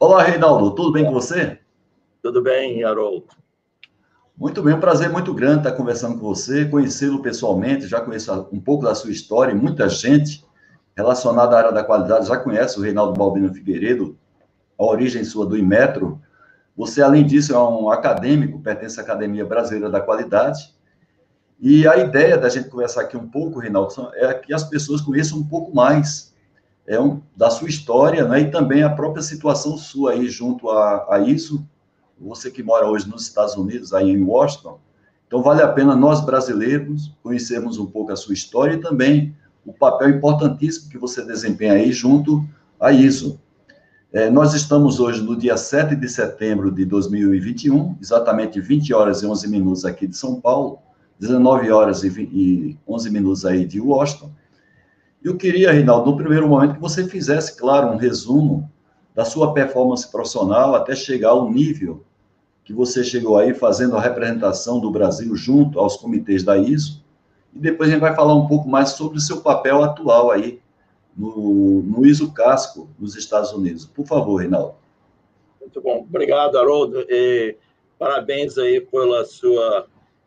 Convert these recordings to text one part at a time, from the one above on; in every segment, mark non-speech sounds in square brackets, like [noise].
Olá, Reinaldo, tudo bem com você? Tudo bem, Haroldo. Muito bem, um prazer muito grande estar conversando com você, conhecê-lo pessoalmente, já conheço um pouco da sua história, muita gente relacionada à área da qualidade já conhece o Reinaldo Balbino Figueiredo, a origem sua do Imetro. Você, além disso, é um acadêmico, pertence à Academia Brasileira da Qualidade. E a ideia da gente conversar aqui um pouco, Reinaldo, é que as pessoas conheçam um pouco mais é um, da sua história, né, e também a própria situação sua aí junto a, a isso, você que mora hoje nos Estados Unidos, aí em Washington, então vale a pena nós brasileiros conhecermos um pouco a sua história e também o papel importantíssimo que você desempenha aí junto a isso. É, nós estamos hoje no dia 7 de setembro de 2021, exatamente 20 horas e 11 minutos aqui de São Paulo, 19 horas e 11 minutos aí de Washington, eu queria, Reinaldo, no primeiro momento, que você fizesse, claro, um resumo da sua performance profissional até chegar ao nível que você chegou aí fazendo a representação do Brasil junto aos comitês da ISO. E depois a gente vai falar um pouco mais sobre o seu papel atual aí no, no ISO Casco nos Estados Unidos. Por favor, Reinaldo. Muito bom. Obrigado, Haroldo. E parabéns aí pela sua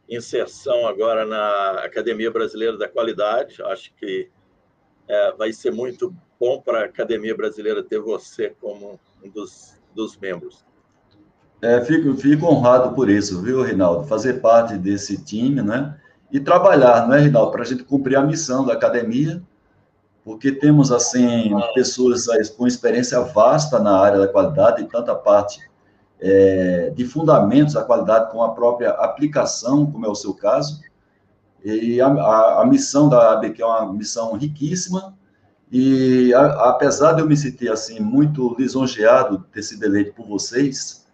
inserção agora na Academia Brasileira da Qualidade. Acho que é, vai ser muito bom para a Academia Brasileira ter você como um dos, dos membros. É, fico, fico honrado por isso, viu, Rinaldo? Fazer parte desse time, né? E trabalhar, não é, Rinaldo? Para a gente cumprir a missão da academia, porque temos, assim, pessoas com experiência vasta na área da qualidade, e tanta parte é, de fundamentos da qualidade com a própria aplicação, como é o seu caso, e a, a, a missão da ABQ é uma missão riquíssima, e a, apesar de eu me sentir assim muito lisonjeado de ter sido eleito por vocês,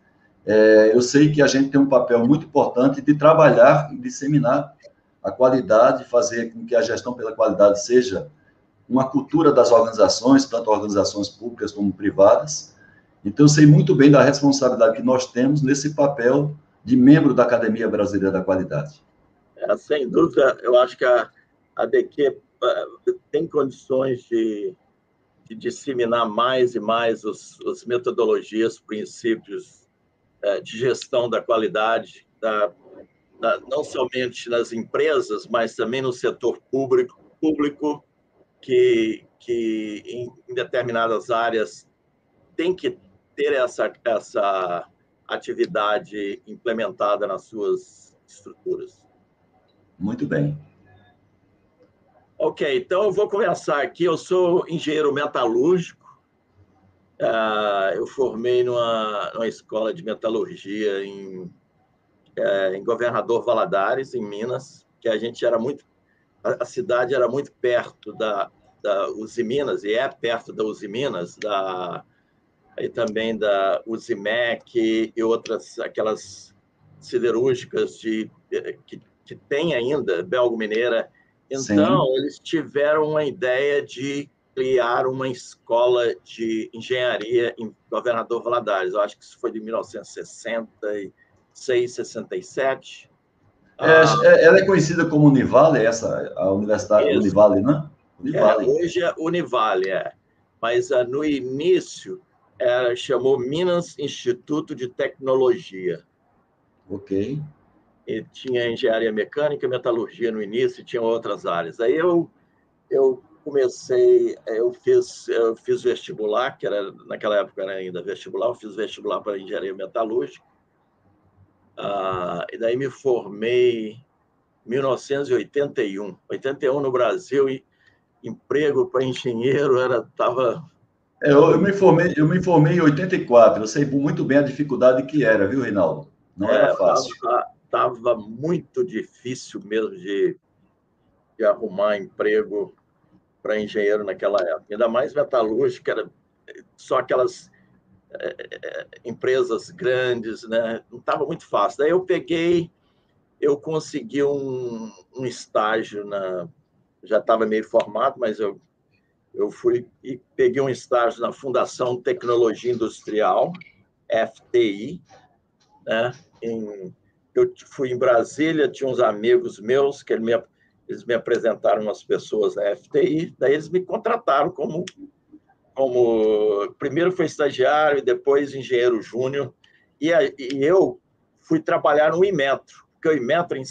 é, eu sei que a gente tem um papel muito importante de trabalhar e disseminar a qualidade, fazer com que a gestão pela qualidade seja uma cultura das organizações, tanto organizações públicas como privadas. Então, eu sei muito bem da responsabilidade que nós temos nesse papel de membro da Academia Brasileira da Qualidade. É, sem dúvida, eu acho que a, a BQ uh, tem condições de, de, disseminar mais e mais os, as metodologias, princípios uh, de gestão da qualidade, da, da, não somente nas empresas, mas também no setor público, público que, que em, em determinadas áreas tem que ter essa, essa atividade implementada nas suas estruturas. Muito bem. Ok, então eu vou começar aqui. Eu sou engenheiro metalúrgico. Uh, eu formei numa, numa, escola de metalurgia em, uh, em Governador Valadares, em Minas, que a gente era muito. A, cidade era muito perto da, da Uzi Minas, e é perto da Uzi Minas, da, e também da Uzimec e outras, aquelas siderúrgicas de, que que tem ainda, Belgo Mineira. Então, Sim. eles tiveram uma ideia de criar uma escola de engenharia em Governador Valadares. Eu acho que isso foi de 1966, 67. É, é, ela é conhecida como Univale, essa, a Universidade isso. Univale, né? Univale. É, hoje é Univale, é. Mas uh, no início, ela chamou Minas Instituto de Tecnologia. Ok e tinha engenharia mecânica, metalurgia no início, e tinha outras áreas. Aí eu eu comecei, eu fiz eu fiz vestibular, que era naquela época era ainda vestibular, eu fiz vestibular para engenharia metalúrgica. Ah, e daí me formei em 1981, 81 no Brasil e emprego para engenheiro era tava é, eu, eu, me formei, eu me formei em 84. Eu sei muito bem a dificuldade que era, viu, Reinaldo? Não era é, fácil. Tava, estava muito difícil mesmo de, de arrumar emprego para engenheiro naquela época. Ainda mais metalúrgica, era só aquelas é, empresas grandes, né? Não estava muito fácil. Daí eu peguei, eu consegui um, um estágio na, já estava meio formado, mas eu eu fui e peguei um estágio na Fundação Tecnologia Industrial, FTI, né? Em eu fui em Brasília, tinha uns amigos meus que me, eles me apresentaram umas pessoas na FTI, daí eles me contrataram como, como primeiro foi estagiário depois engenheiro júnior. E, e eu fui trabalhar no Imetro, porque o Imetro, em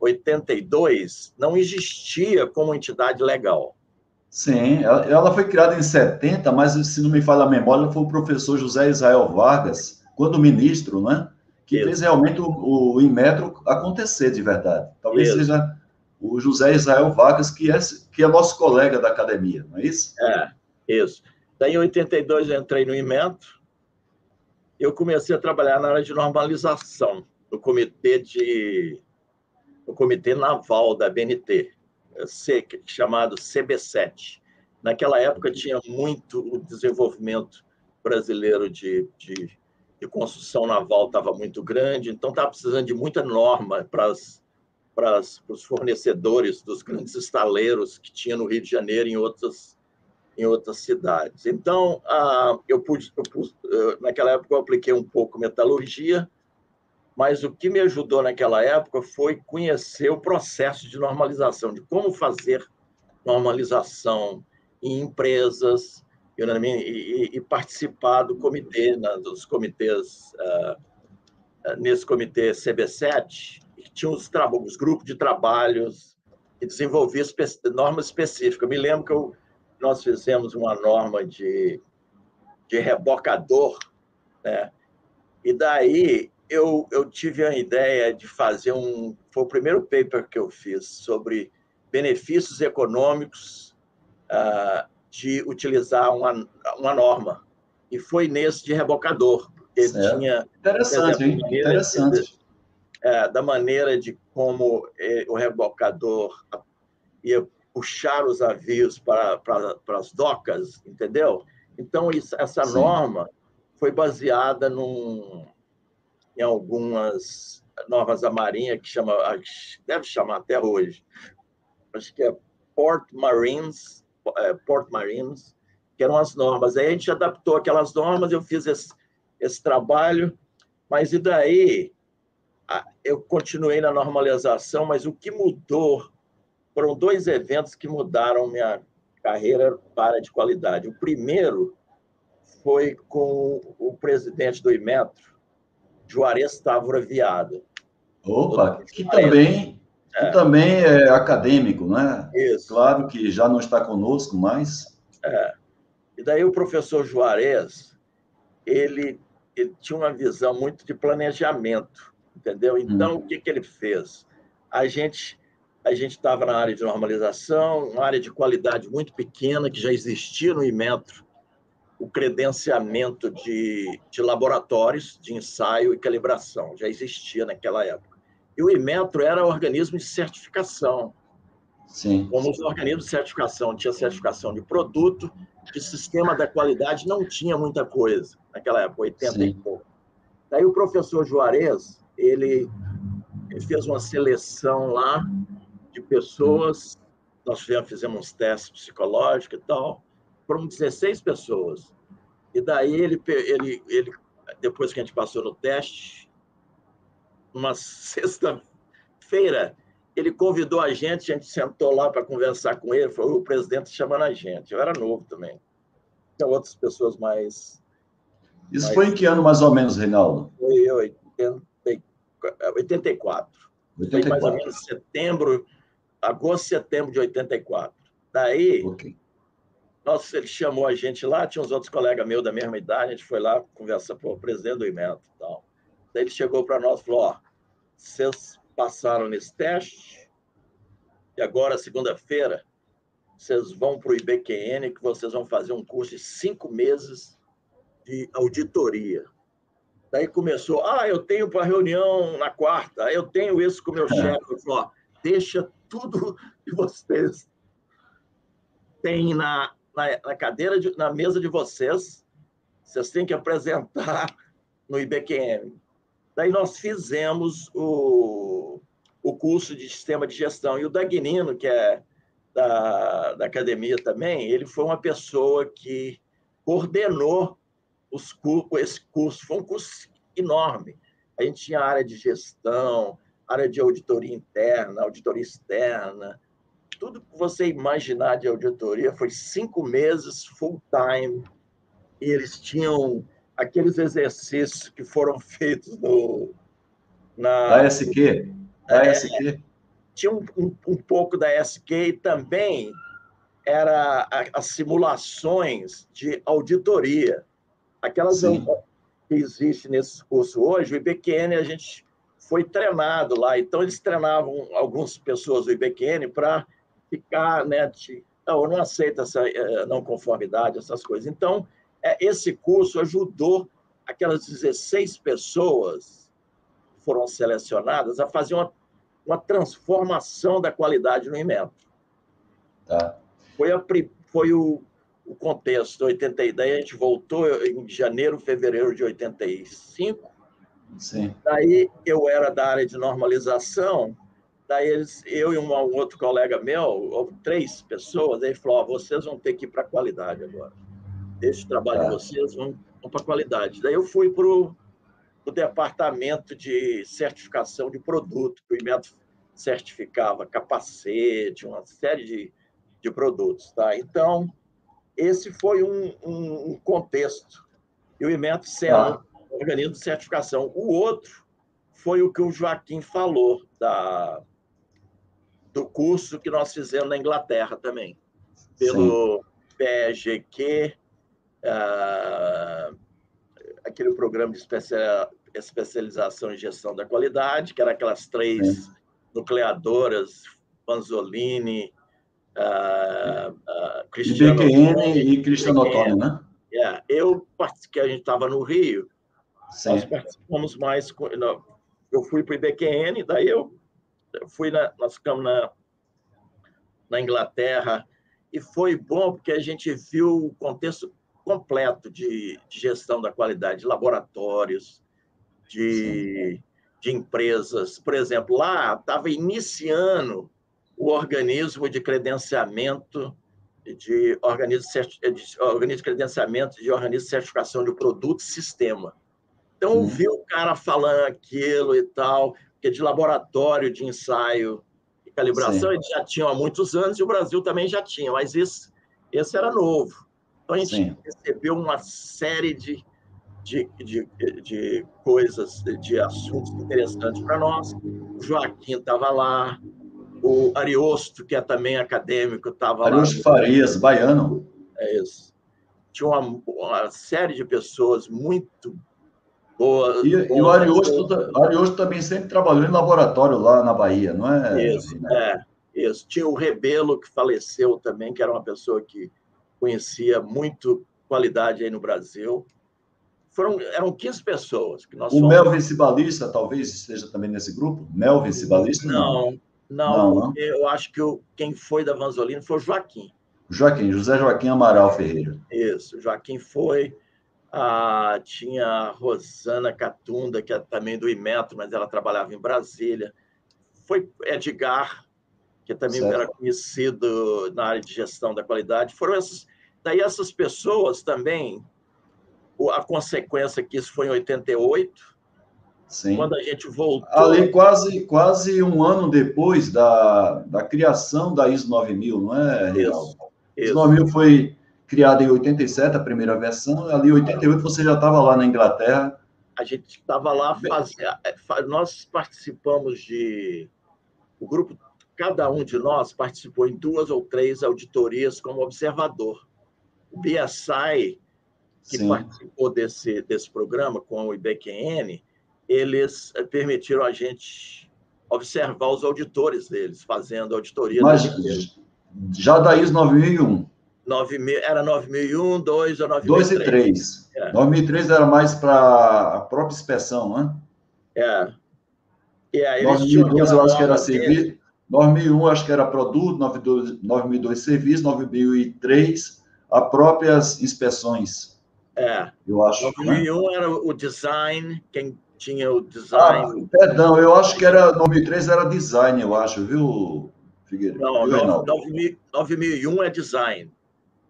82, não existia como entidade legal. Sim, ela foi criada em 70, mas se não me falha a memória, foi o professor José Israel Vargas, quando ministro, né? Que fez realmente o, o Inmetro acontecer de verdade. Talvez isso. seja o José Israel Vargas, que é, que é nosso colega da academia, não é isso? É, isso. Daí, em 82, eu entrei no Inmetro, eu comecei a trabalhar na área de normalização, no comitê de no comitê naval da BNT, chamado CB7. Naquela época tinha muito o desenvolvimento brasileiro de, de, de construção naval estava muito grande, então estava precisando de muita norma para para os fornecedores dos grandes estaleiros que tinha no Rio de Janeiro e em outras em outras cidades. Então, ah, eu pude, eu pude, naquela época eu apliquei um pouco metalurgia, mas o que me ajudou naquela época foi conhecer o processo de normalização, de como fazer normalização em empresas e, e, e participar do comitê, né, dos comitês, uh, nesse comitê CB7, que tinha os, os grupos de trabalhos que desenvolviam normas específicas. Eu me lembro que eu, nós fizemos uma norma de, de rebocador, né? e daí eu, eu tive a ideia de fazer um. Foi o primeiro paper que eu fiz sobre benefícios econômicos uh, de utilizar uma, uma norma. E foi nesse de rebocador. Ele tinha. Interessante, exemplo, hein? Interessante. De, é, da maneira de como eh, o rebocador ia puxar os navios para, para, para as docas, entendeu? Então, isso, essa Sim. norma foi baseada num, em algumas normas da Marinha, que chama, deve chamar até hoje, acho que é Port Marines, é, Port Marines, que eram as normas. Aí a gente adaptou aquelas normas, eu fiz esse, esse trabalho, mas e daí eu continuei na normalização, mas o que mudou foram dois eventos que mudaram minha carreira para de qualidade. O primeiro foi com o presidente do Imetro, Juarez Távora Viada. Opa, que também, é. que também é acadêmico, né? Isso. Claro que já não está conosco mais. É. E daí o professor Juarez, ele, ele tinha uma visão muito de planejamento, entendeu? Então, hum. o que, que ele fez? A gente a gente estava na área de normalização, uma área de qualidade muito pequena, que já existia no Imetro, o credenciamento de, de laboratórios de ensaio e calibração, já existia naquela época. E o Imetro era organismo de certificação. Sim. Como os organismos de certificação, tinha certificação de produto, de sistema da qualidade, não tinha muita coisa naquela época, 80 Sim. e pouco. Daí o professor Juarez, ele, ele fez uma seleção lá de pessoas, nós fizemos uns testes psicológicos e tal, foram 16 pessoas. E daí ele, ele, ele, depois que a gente passou no teste, uma sexta-feira, ele convidou a gente, a gente sentou lá para conversar com ele, foi o presidente chamando a gente. Eu era novo também. Tinha outras pessoas mais. Isso mais... foi em que ano, mais ou menos, Reinaldo? Foi 80, 84. 84. Foi mais ou menos setembro, agosto, setembro de 84. Daí, okay. Nossa, ele chamou a gente lá, tinha uns outros colegas meus da mesma idade, a gente foi lá conversar com o presidente do IMET e tal. Daí ele chegou para nós e falou: Ó, vocês passaram nesse teste, e agora, segunda-feira, vocês vão para o IBQN, que vocês vão fazer um curso de cinco meses de auditoria. Daí começou, ah, eu tenho para reunião na quarta, eu tenho isso com o meu é. chefe. Eu falei, ó, deixa tudo [laughs] que vocês têm na, na, na cadeira, de, na mesa de vocês, vocês têm que apresentar no IBQM. Daí nós fizemos o, o curso de sistema de gestão. E o Dagnino, que é da, da academia também, ele foi uma pessoa que coordenou os, esse curso. Foi um curso enorme. A gente tinha área de gestão, área de auditoria interna, auditoria externa, tudo que você imaginar de auditoria, foi cinco meses full time, e eles tinham aqueles exercícios que foram [laughs] feitos no, na... Da SQ? Da é, SQ? Tinha um, um, um, pouco da SQ e também era as simulações de auditoria. Aquelas Sim. que existem nesse curso hoje, o IBQN, a gente foi treinado lá. Então, eles treinavam algumas pessoas do IBQN para ficar, né, de, não, eu não aceito essa eh, não conformidade, essas coisas. Então, esse curso ajudou aquelas 16 pessoas que foram selecionadas a fazer uma, uma transformação da qualidade no IMETRO. Tá. Foi, a, foi o, o contexto, 80, daí a gente voltou em janeiro, fevereiro de 85. Sim. Daí eu era da área de normalização, daí eles, eu e um, outro colega meu, três pessoas, aí falou: oh, vocês vão ter que ir para a qualidade agora. Deixa o trabalho tá. de vocês, vão, vão para a qualidade. Daí eu fui para o departamento de certificação de produto, que o IMET certificava capacete, uma série de, de produtos. Tá? Então, esse foi um, um, um contexto. E o IMET sendo ah. um organismo de certificação. O outro foi o que o Joaquim falou, da, do curso que nós fizemos na Inglaterra também, pelo Sim. PEGQ, ah, aquele programa de especialização em gestão da qualidade, que era aquelas três nucleadoras, Panzolini, uh, uh, Cristiano IBQN e Cristiano Ottoni, né? Yeah. Eu, que a gente estava no Rio, Sim. nós participamos mais... eu fui para o IBQN, daí eu fui na, nós ficamos na, na Inglaterra, e foi bom porque a gente viu o contexto completo de, de gestão da qualidade, de laboratórios, de, de empresas. Por exemplo, lá estava iniciando o organismo de credenciamento de organismo, de organismo de credenciamento de organismo de certificação de produto sistema. Então, hum. vi o cara falando aquilo e tal, que é de laboratório de ensaio e calibração, Sim. eles já tinham há muitos anos, e o Brasil também já tinha, mas esse, esse era novo. Então, a gente Sim. recebeu uma série de, de, de, de coisas, de assuntos interessantes para nós. O Joaquim estava lá, o Ariosto, que é também acadêmico, estava lá. Ariosto Farias, baiano. É isso. Tinha uma, uma série de pessoas muito boas. E, boas, e o Ariosto, Ariosto também sempre trabalhou em laboratório lá na Bahia, não é? Isso, né? é. Isso. Tinha o Rebelo, que faleceu também, que era uma pessoa que conhecia muito qualidade aí no Brasil. Foram, eram 15 pessoas que nós O fomos... Melvin Cibalista talvez esteja também nesse grupo? Melvin Cibalista? Não, não, não, não. eu acho que o, quem foi da Vanzolina foi o Joaquim. Joaquim, José Joaquim Amaral Ferreira. Isso, Joaquim foi. Ah, tinha a Rosana Catunda, que é também do Imetro, mas ela trabalhava em Brasília. Foi Edgar, que também certo. era conhecido na área de gestão da qualidade. Foram essas, daí essas pessoas também, a consequência que isso foi em 88, Sim. quando a gente voltou... Ali quase, quase um ano depois da, da criação da ISO 9000, não é, Real? ISO 9000 foi criada em 87, a primeira versão, ali em 88 você já estava lá na Inglaterra. A gente estava lá, fazia, é, nós participamos de... O grupo cada um de nós participou em duas ou três auditorias como observador. O BSI, que Sim. participou desse, desse programa com o IBQN, eles eh, permitiram a gente observar os auditores deles, fazendo auditoria. Mas já da ISO 9001. 9000, era 9001, 2 ou 9003. 2 e 3. É. 9003 era mais para a própria inspeção, né? É. E aí 2002 eu acho que era serviço. 9001, acho que era produto, 9002, 9002 serviço, 9003, a próprias inspeções. É. Eu acho. 9001 né? era o design, quem tinha o design. Ah, perdão, eu acho que era 9003 era design, eu acho, viu, Figueiredo? Não, viu, 9001 é design.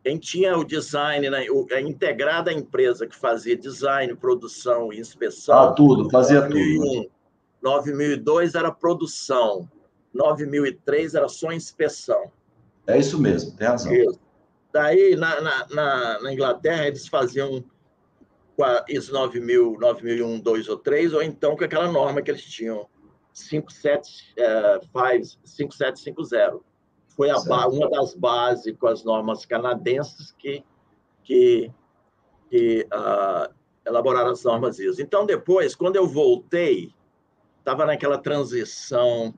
Quem tinha o design, né, a integrada empresa que fazia design, produção e inspeção. Ah, tudo, fazia 9001. tudo. 9002 era produção. 9003 era só inspeção. É isso mesmo, tem razão. Isso. Daí, na, na, na, na Inglaterra, eles faziam ISO 9000, 9001, 2 ou 3, ou então com aquela norma que eles tinham, 5750. Foi a, uma das bases com as normas canadenses que, que, que uh, elaboraram as normas ISO. Então, depois, quando eu voltei, estava naquela transição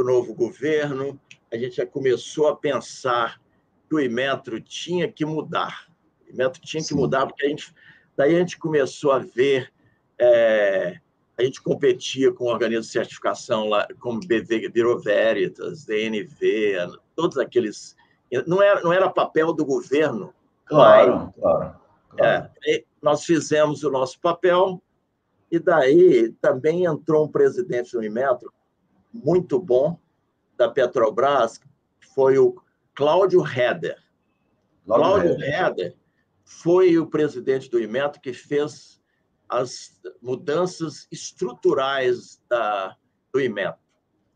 do novo governo, a gente já começou a pensar que o Imetro tinha que mudar. O Imetro tinha que mudar, porque a gente, daí a gente começou a ver, é, a gente competia com organismos de certificação lá, como BV, Bureau Veritas, DNV, todos aqueles. Não era, não era papel do governo. Claro, mas, claro. claro. É, nós fizemos o nosso papel, e daí também entrou um presidente do Imetro muito bom, da Petrobras, foi o Cláudio Heder. Cláudio Heder foi o presidente do Imetro que fez as mudanças estruturais da, do Imetro.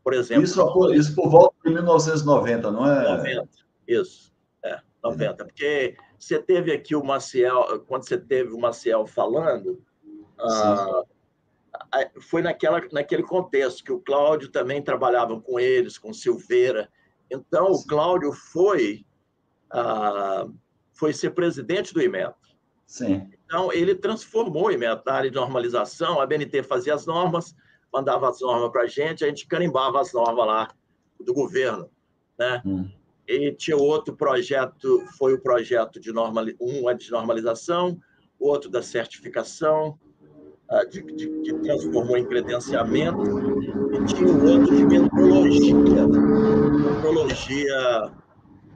Por exemplo. Isso, isso por volta de 1990, não é? 90, isso. É, 90. É. Porque você teve aqui o Maciel, quando você teve o Maciel falando, ah, foi naquela, naquele contexto que o Cláudio também trabalhava com eles, com Silveira. Então, Sim. o Cláudio foi, ah, foi ser presidente do IMET. Sim. Então, ele transformou o IMET na área de normalização. A BNT fazia as normas, mandava as normas para a gente, a gente carimbava as normas lá do governo. Né? Hum. E tinha outro projeto, foi o projeto de normal, um é de normalização, outro da certificação, de, de, que transformou em credenciamento, e tinha o outro de metrologia, metrologia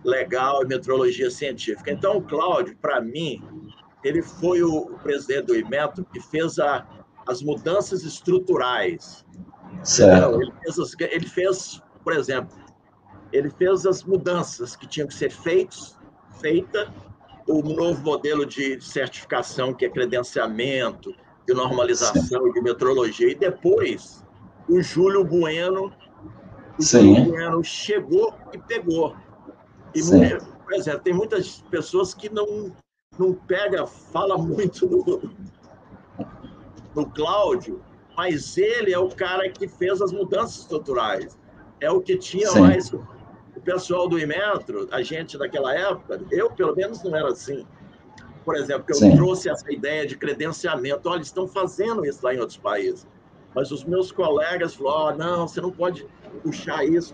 legal e metrologia científica. Então, o Cláudio, para mim, ele foi o, presidente do IMETRO que fez a, as mudanças estruturais. Certo. Ele fez, as, ele fez, por exemplo, ele fez as mudanças que tinham que ser feitas, feita o novo modelo de certificação, que é credenciamento, de normalização e de metrologia. E depois, o Júlio Bueno, o Sim. Júlio Bueno chegou e pegou. E, por exemplo, tem muitas pessoas que não, não pega, fala muito no, no Cláudio, mas ele é o cara que fez as mudanças estruturais. É o que tinha Sim. mais o pessoal do Imetro, a gente daquela época, eu pelo menos não era assim por exemplo, que eu Sim. trouxe essa ideia de credenciamento. Olha, estão fazendo isso lá em outros países. Mas os meus colegas falaram: oh, não, você não pode puxar isso,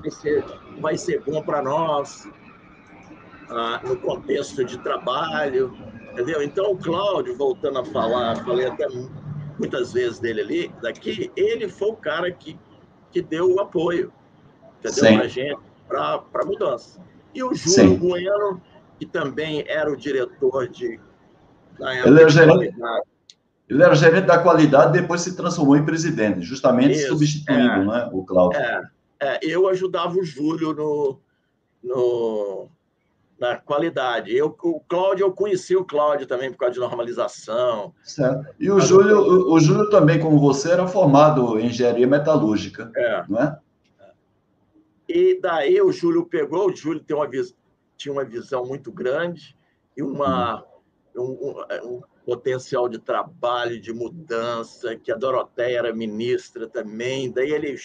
vai ser, vai ser bom para nós ah, no contexto de trabalho. Entendeu? Então, o Cláudio, voltando a falar, falei até muitas vezes dele ali, daqui, ele foi o cara que, que deu o apoio, entendeu? Para a gente, para a mudança. E o Júlio Sim. Bueno que também era o diretor de. Ele era, gerente, ele era gerente da qualidade, depois se transformou em presidente, justamente Isso, substituindo é, né, o Cláudio. É, é, eu ajudava o Júlio no, no, na qualidade. Eu, o Cláudio, eu conheci o Cláudio também por causa de normalização. Certo. E o Júlio, o, o Júlio também, como você, era formado em engenharia metalúrgica, é. não é? E daí o Júlio pegou, o Júlio tem uma visão tinha uma visão muito grande e uma, um, um, um potencial de trabalho, de mudança, que a Doroteia era ministra também. Daí ele,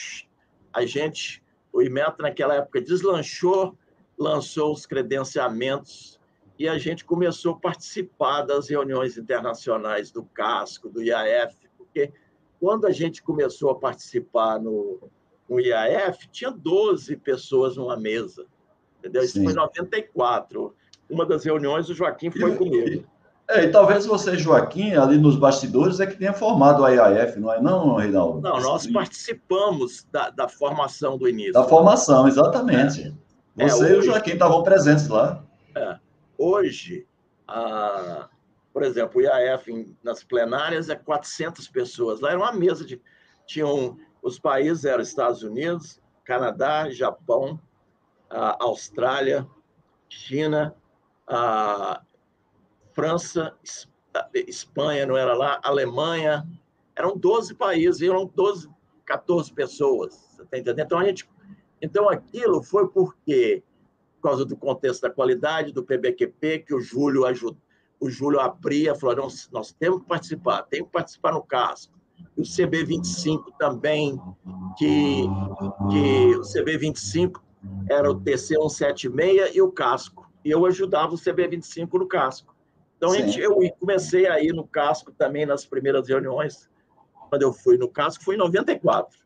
a gente, o IMET naquela época deslanchou, lançou os credenciamentos e a gente começou a participar das reuniões internacionais do CASCO, do IAF, porque quando a gente começou a participar no, no IAF, tinha 12 pessoas numa mesa. Entendeu? Isso Sim. foi em 94. Uma das reuniões, o Joaquim foi e, comigo. É, e talvez você, Joaquim, ali nos bastidores, é que tenha formado a IAF, não é não, Reinaldo? Não, nós participamos da, da formação do início. Da formação, exatamente. É. Você é, hoje, e o Joaquim estavam presentes lá. É. Hoje, a, por exemplo, o IAF nas plenárias é 400 pessoas. Lá era uma mesa de... Tinham, os países eram Estados Unidos, Canadá, Japão, a Austrália, China, a França, Espanha, não era lá, Alemanha, eram 12 países, eram 12, 14 pessoas, você está entendendo? Então, a gente, então aquilo foi porque por causa do contexto da qualidade, do PBQP, que o Júlio ajudou, o Júlio abria, falou, nós, nós temos que participar, temos que participar no casco. E o CB25 também, que, que o CB25 era o TC176 e o casco. E eu ajudava o CB25 no casco. Então, gente, eu comecei a ir no casco também nas primeiras reuniões. Quando eu fui no casco, foi em 94.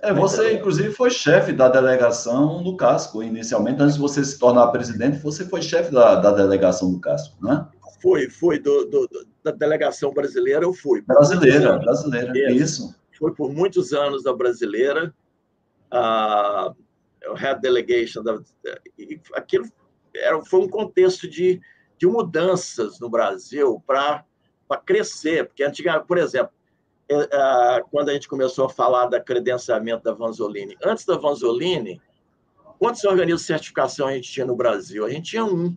É, você, inclusive, foi chefe da delegação do casco, inicialmente, antes de você se tornar presidente, você foi chefe da, da delegação do casco, né? Foi, foi, do, do, da delegação brasileira eu fui. Brasileira, brasileira, isso. isso. Foi por muitos anos da brasileira, a uh, head delegation, da, aquilo era, foi um contexto de, de mudanças no Brasil para crescer, porque antigamente, por exemplo, é, é, quando a gente começou a falar da credenciamento da Vanzolini, antes da Vanzolini, quantos organismos de certificação a gente tinha no Brasil? A gente tinha um,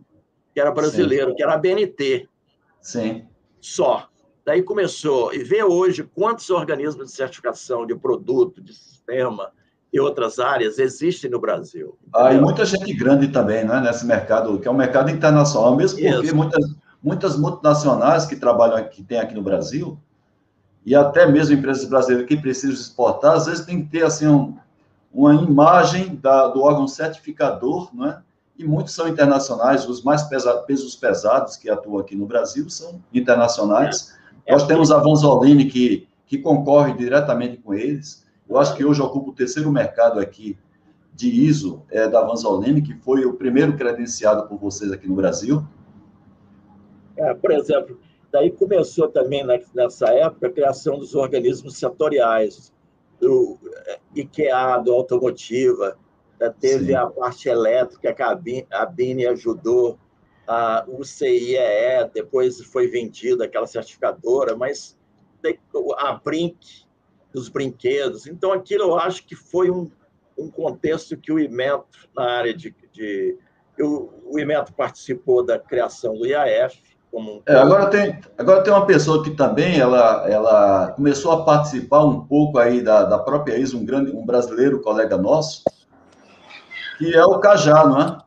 que era brasileiro, Sim. que era a BNT. Sim. Só. Daí começou, e vê hoje quantos organismos de certificação de produto, de sistema e outras áreas existem no Brasil. Ah, e muita gente grande também, né, nesse mercado, que é um mercado internacional, mesmo porque Isso. muitas, muitas multinacionais que trabalham aqui, tem aqui no Brasil, e até mesmo empresas brasileiras que precisam exportar, às vezes tem que ter assim um, uma imagem da, do órgão certificador, não é? e muitos são internacionais, os mais pesados, pesos pesados que atuam aqui no Brasil são internacionais. É. Nós temos a Vanzolini, que, que concorre diretamente com eles. Eu acho que hoje ocupa o terceiro mercado aqui de ISO é, da Vanzolini, que foi o primeiro credenciado por vocês aqui no Brasil. É, por exemplo, daí começou também nessa época a criação dos organismos setoriais, do é, IKEA, do Automotiva, teve Sim. a parte elétrica que a Bini, a Bini ajudou, a UCIEE, depois foi vendida aquela certificadora, mas a Brink, dos brinquedos. Então, aquilo eu acho que foi um, um contexto que o IMETRO, na área de. de o, o IMETRO participou da criação do IAF. Como... É, agora, tem, agora tem uma pessoa que também ela, ela começou a participar um pouco aí da, da própria ISO, um, grande, um brasileiro colega nosso, que é o Cajá, não é?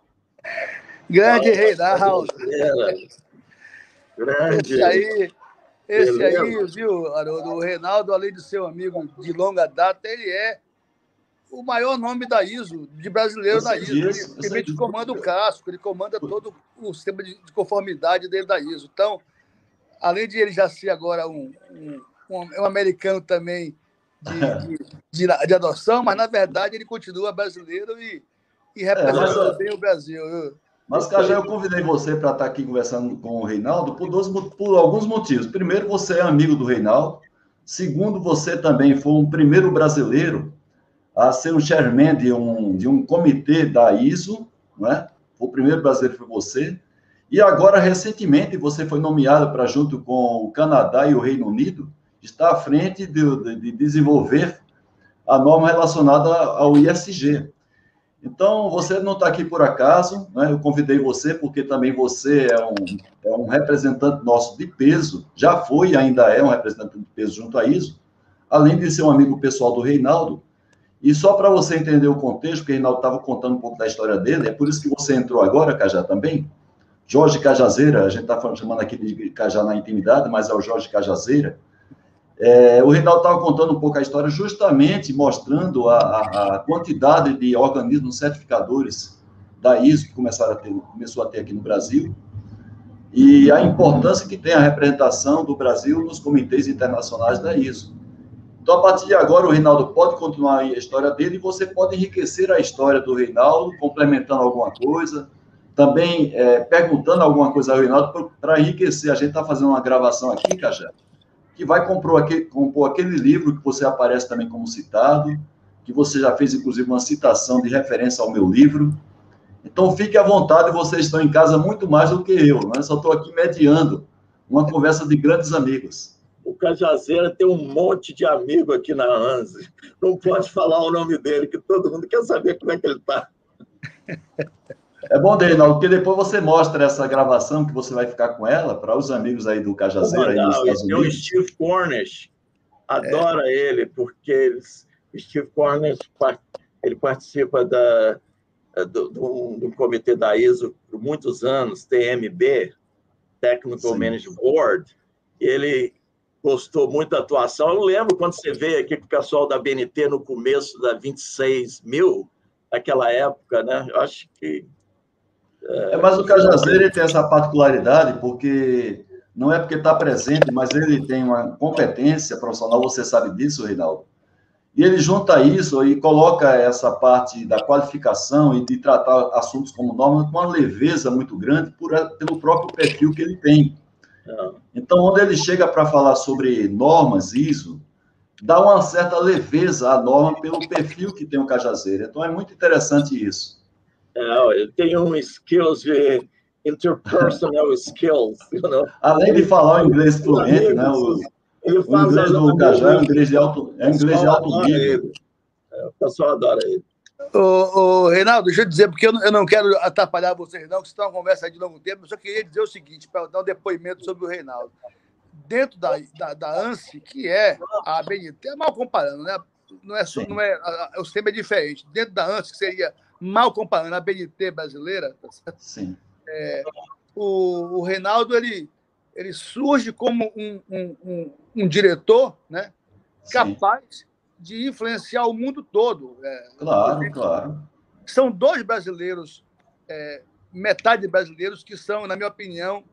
Grande Reinaldo. Grande. Esse aí, esse aí, viu, Haroldo? O Reinaldo, além de ser um amigo de longa data, ele é o maior nome da ISO, de brasileiro da ISO. Ele, ele comanda o casco, ele comanda todo o sistema de conformidade dele da ISO. Então, além de ele já ser agora um, um, um americano também de, [laughs] de, de, de, adoção, mas na verdade ele continua brasileiro e e representa é, bem o Brasil. Mas, Cajá, eu convidei você para estar aqui conversando com o Reinaldo por, dois, por alguns motivos. Primeiro, você é amigo do Reinaldo. Segundo, você também foi um primeiro brasileiro a ser um chairman de um, de um comitê da ISO, não é? O primeiro brasileiro foi você. E agora, recentemente, você foi nomeado para, junto com o Canadá e o Reino Unido, estar à frente de, de, de desenvolver a norma relacionada ao ISG. Então, você não está aqui por acaso, né? eu convidei você porque também você é um, é um representante nosso de peso, já foi e ainda é um representante de peso junto à ISO, além de ser um amigo pessoal do Reinaldo. E só para você entender o contexto, porque o Reinaldo estava contando um pouco da história dele, é por isso que você entrou agora, Cajá, também. Jorge Cajazeira, a gente está chamando aqui de Cajá na intimidade, mas é o Jorge Cajazeira, é, o Reinaldo estava contando um pouco a história, justamente mostrando a, a, quantidade de organismos certificadores da ISO que começaram a ter, começou a ter aqui no Brasil, e a importância que tem a representação do Brasil nos comitês internacionais da ISO. Então, a partir de agora, o Reinaldo pode continuar a história dele e você pode enriquecer a história do Reinaldo, complementando alguma coisa, também é, perguntando alguma coisa ao Reinaldo para enriquecer. A gente está fazendo uma gravação aqui, Cajá, que vai compor aquele, compor aquele livro que você aparece também como citado, que você já fez, inclusive, uma citação de referência ao meu livro. Então, fique à vontade, vocês estão em casa muito mais do que eu, né? só estou aqui mediando uma conversa de grandes amigos. O Cajazeira tem um monte de amigo aqui na ANSI. Não pode falar o nome dele, que todo mundo quer saber como é que ele está. [laughs] É bom, Reinaldo, porque depois você mostra essa gravação que você vai ficar com ela para os amigos aí do Cajazeiro aí nos Estados Unidos. O Steve Cornish adora é. ele, porque eles, Steve Cornish ele participa da, do, do, do comitê da ISO por muitos anos, TMB, Technical Sim. Management Board, ele gostou muito da atuação. Eu lembro quando você veio aqui com o pessoal da BNT no começo da 26 mil, naquela época, né? Eu acho que. É, mas o Cajazeiro tem essa particularidade, porque não é porque está presente, mas ele tem uma competência profissional, você sabe disso, Reinaldo. E ele junta isso e coloca essa parte da qualificação e de tratar assuntos como normas com uma leveza muito grande por, pelo próprio perfil que ele tem. É. Então, onde ele chega para falar sobre normas ISO, dá uma certa leveza à norma pelo perfil que tem o Cajazeiro. Então, é muito interessante isso. Eu tenho um skills de interpersonal skills. You know? Além de falar o inglês fluente, né? O, ele o inglês do Cajá é um inglês de alto, é um inglês de alto nível. É, o pessoal adora ele. Ô, ô, Reinaldo, deixa eu dizer, porque eu não, eu não quero atrapalhar vocês, não, que isso é uma conversa de longo tempo, eu só queria dizer o seguinte, para dar um depoimento sobre o Reinaldo. Dentro da, da, da ANSI, que é a ABNT, é mal comparando, né? Não é, não é, a, a, o sistema é diferente. Dentro da ANSI, que seria mal comparando a ABNT brasileira, tá certo? Sim. É, o, o Reinaldo ele, ele surge como um, um, um, um diretor né, capaz de influenciar o mundo todo. É, claro, claro. São dois brasileiros, é, metade brasileiros, que são, na minha opinião,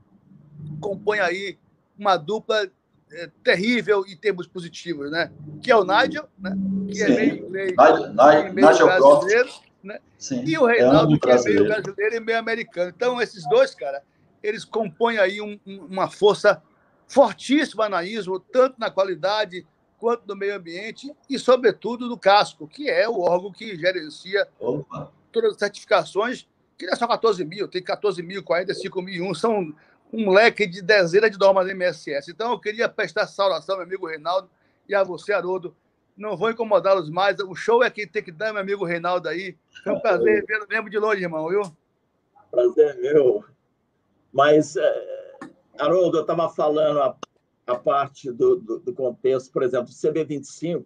compõem aí uma dupla é, terrível em termos positivos, né? Que é o Nigel, né? Que Sim. é meio inglês, Nigel, meio Nigel brasileiro. Né? Sim, e o Reinaldo, é que é meio brasileiro e meio americano. Então, esses dois, cara, eles compõem aí um, uma força fortíssima na ISO, tanto na qualidade quanto no meio ambiente e, sobretudo, no casco, que é o órgão que gerencia Opa. todas as certificações, que não é só 14 mil, tem 14 mil, 45 mil, são um leque de dezenas de normas MSS. Então, eu queria prestar saudação, meu amigo Reinaldo, e a você, Haroldo, não vou incomodá-los mais. O show é quem tem que dar, meu amigo Reinaldo aí. Foi um prazer vê-lo mesmo de longe, irmão, viu? Prazer meu. Mas, é, Haroldo, eu estava falando a, a parte do, do, do, contexto, por exemplo, o CB25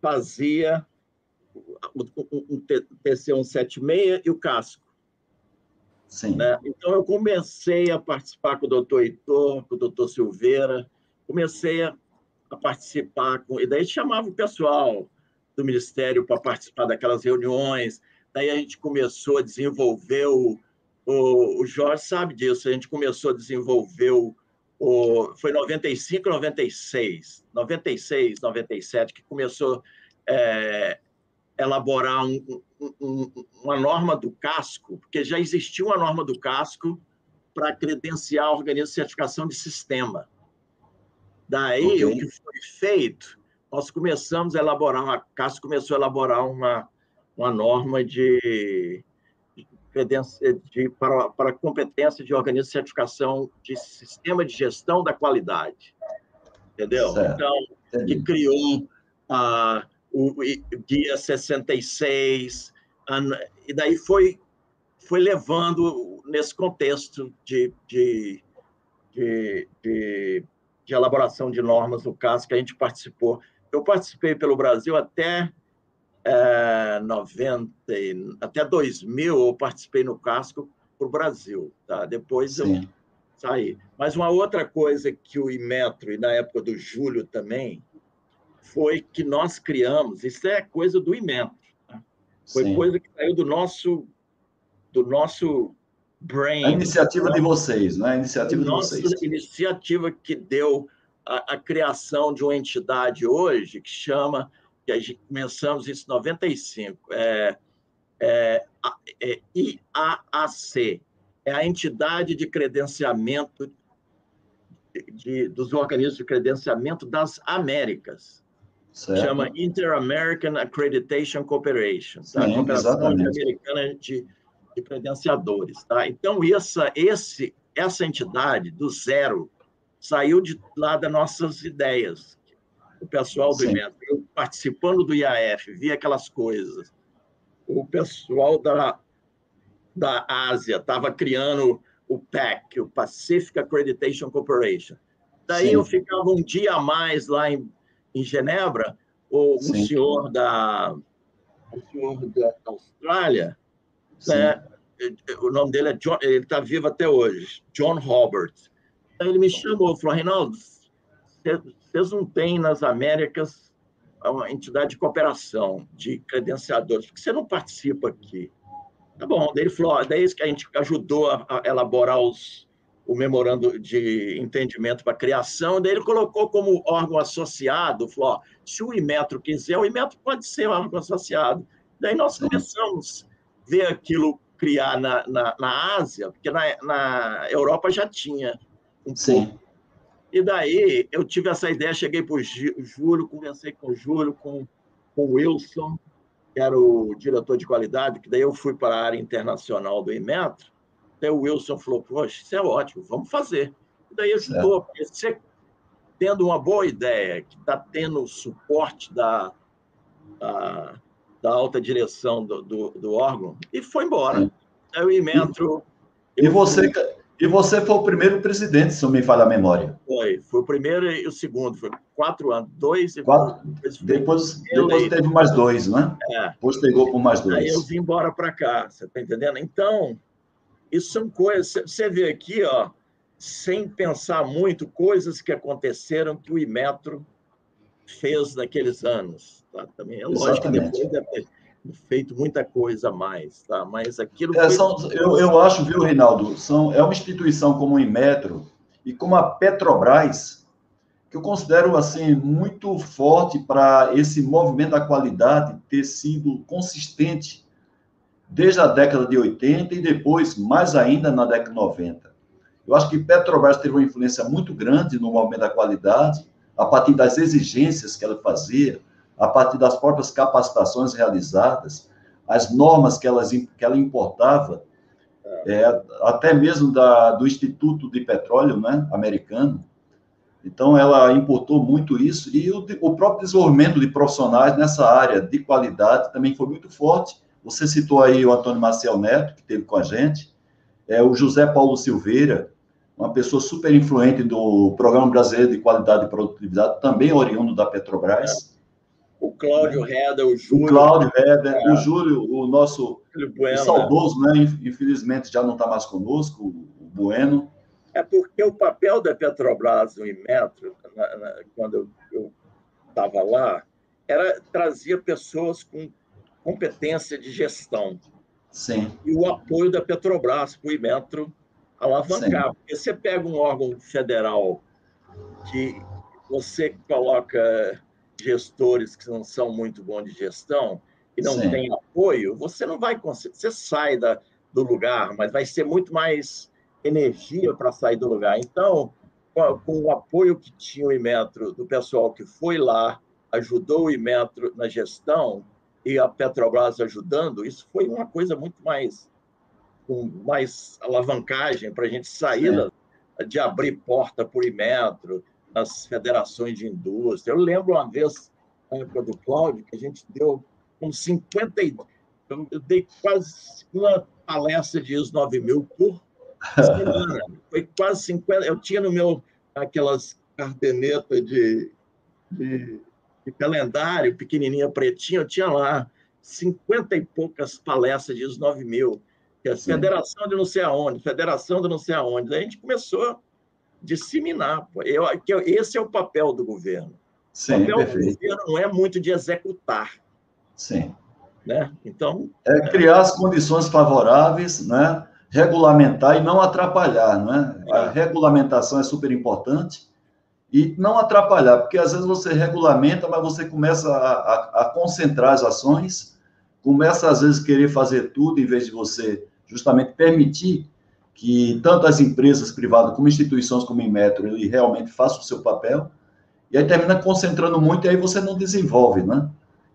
fazia o, o, o TC176 e o casco. Sim. Né? Então, eu comecei a participar com o doutor Heitor, com o doutor Silveira, comecei a a participar, com, e daí chamava o pessoal do Ministério para participar daquelas reuniões. Daí a gente começou a desenvolver o, o, Jorge sabe disso, a gente começou a desenvolver o, foi 95, 96, 96, 97 que começou é, elaborar um, um, uma norma do casco, porque já existia uma norma do casco para credenciar o organismo de certificação de sistema. Daí, okay. o que foi feito, nós começamos a elaborar, a CAS começou a elaborar uma, uma norma de, de, de para, para competência de organismo de certificação de sistema de gestão da qualidade. Entendeu? Certo. Então, que criou a, o, Guia 66, a, e daí foi, foi levando nesse contexto de, de, de, de de elaboração de normas no CAS que a gente participou. Eu participei pelo Brasil até é, 90, até 2000 eu participei no casco para o Brasil, tá? Depois Sim. eu saí. Mas uma outra coisa que o Imetro, e na época do Júlio também, foi que nós criamos, isso é coisa do Imetro, tá? foi Sim. coisa que saiu do nosso, do nosso Brain. A iniciativa de vocês, né? A iniciativa de vocês. iniciativa que deu a, a, criação de uma entidade hoje que chama, que a gente começamos isso em 95, é, é, é IAAC, é a entidade de credenciamento de, de, dos organismos de credenciamento das Américas. Certo. Chama Inter-American Accreditation Cooperation, tá? Sim, Cooperação Americana de de credenciadores. Tá? Então, essa, esse, essa entidade, do zero, saiu de lá das nossas ideias. O pessoal do IMET, eu participando do IAF, vi aquelas coisas. O pessoal da, da Ásia estava criando o PAC, o Pacific Accreditation Corporation. Daí Sim. eu ficava um dia a mais lá em, em Genebra, o, um senhor da, um senhor da Austrália Né? O nome dele é John, ele está vivo até hoje, John Robert. Ele me chamou, falou, Reinaldo, vocês não têm nas Américas uma entidade de cooperação de credenciadores, por que você não participa aqui? Tá bom, daí ele falou, daí que a gente ajudou a, elaborar os, o memorando de entendimento para criação, daí ele colocou como órgão associado, falou, ó, se o Imetro quiser, o Imetro pode ser órgão associado. Daí nós começamos ver aquilo criar na, na, na Ásia, porque na, na Europa já tinha um Sim. Pouco. E daí eu tive essa ideia, cheguei para o Júlio, conversei com o Júlio, com, com o Wilson, que era o diretor de qualidade, que daí eu fui para a área internacional do Imetro, até o Wilson falou, poxa, isso é ótimo, vamos fazer. E daí ajudou, porque você tendo uma boa ideia, que está tendo suporte da, da, da, alta direção do, do, do, órgão, e foi embora. Aí o Imetro... E, você, e você foi o primeiro presidente, se não me falha a memória. Foi, foi o primeiro e o segundo, foi quatro anos, dois e quatro. Depois, depois, depois teve mais dois, né? É. Depois pegou por mais dois. Aí eu vim embora para cá, você está entendendo? Então, isso são coisas. Você vê aqui, ó, sem pensar muito, coisas que aconteceram que o Imetro fez naqueles anos. Tá? Também é lógico Exatamente. que depois deve ter feito muita coisa a mais, tá? Mas aquilo. É, são, eu, eu acho, viu, Reinaldo? São, é uma instituição como o Imetro e como a Petrobras que eu considero assim muito forte para esse movimento da qualidade ter sido consistente desde a década de 80 e depois, mais ainda, na década de 90. Eu acho que Petrobras teve uma influência muito grande no movimento da qualidade, a partir das exigências que ela fazia, a partir das próprias capacitações realizadas, as normas que, elas, que ela importava, é, até mesmo da, do Instituto de Petróleo né, americano. Então, ela importou muito isso, e o, o próprio desenvolvimento de profissionais nessa área de qualidade também foi muito forte, você citou aí o Antônio Marcel Neto, que esteve com a gente, é o José Paulo Silveira, uma pessoa super influente do Programa Brasileiro de Qualidade e Produtividade, também oriundo da Petrobras. O Cláudio Reda, o Júlio. O Cláudio Reda, é. o Júlio, o nosso bueno, saudoso, né? Infelizmente já não está mais conosco, o Bueno. É porque o papel da Petrobras no Imetro, na, na, quando eu estava lá, era trazia pessoas com competência de gestão. Sim. E o apoio da Petrobras para o Imetro alavancar. Sim. Porque você pega um órgão federal que você coloca gestores que não são muito bons de gestão e não Sim. tem apoio, você não vai conseguir. Você sai da, do lugar, mas vai ser muito mais energia para sair do lugar. Então, com o apoio que tinha o Imetro, do pessoal que foi lá, ajudou o Imetro na gestão, e a Petrobras ajudando, isso foi uma coisa muito mais com mais alavancagem para a gente sair da, de abrir porta por Imetro, nas federações de indústria. Eu lembro uma vez, na época do Cláudio, que a gente deu uns 50. Eu dei quase uma palestra de ISO 9000 por semana. [laughs] Foi quase 50. Eu tinha no meu aquelas cartenetas de, de de calendário, pequenininha, pretinha, eu tinha lá 50 e poucas palestras de 9 mil, que é a federação de não sei aonde, federação de não sei aonde. Daí a gente começou a disseminar. Eu, que esse é o papel do governo. Sim, o papel perfeito. do governo não é muito de executar. Sim. Né? Então, é criar as condições favoráveis, né? regulamentar e não atrapalhar. Né? É. A regulamentação é super importante, e não atrapalhar, porque às vezes você regulamenta, mas você começa a, a, a, concentrar as ações, começa às vezes querer fazer tudo em vez de você justamente permitir que tanto as empresas privadas como instituições como o Inmetro ele realmente façam o seu papel, e aí termina concentrando muito e aí você não desenvolve, né?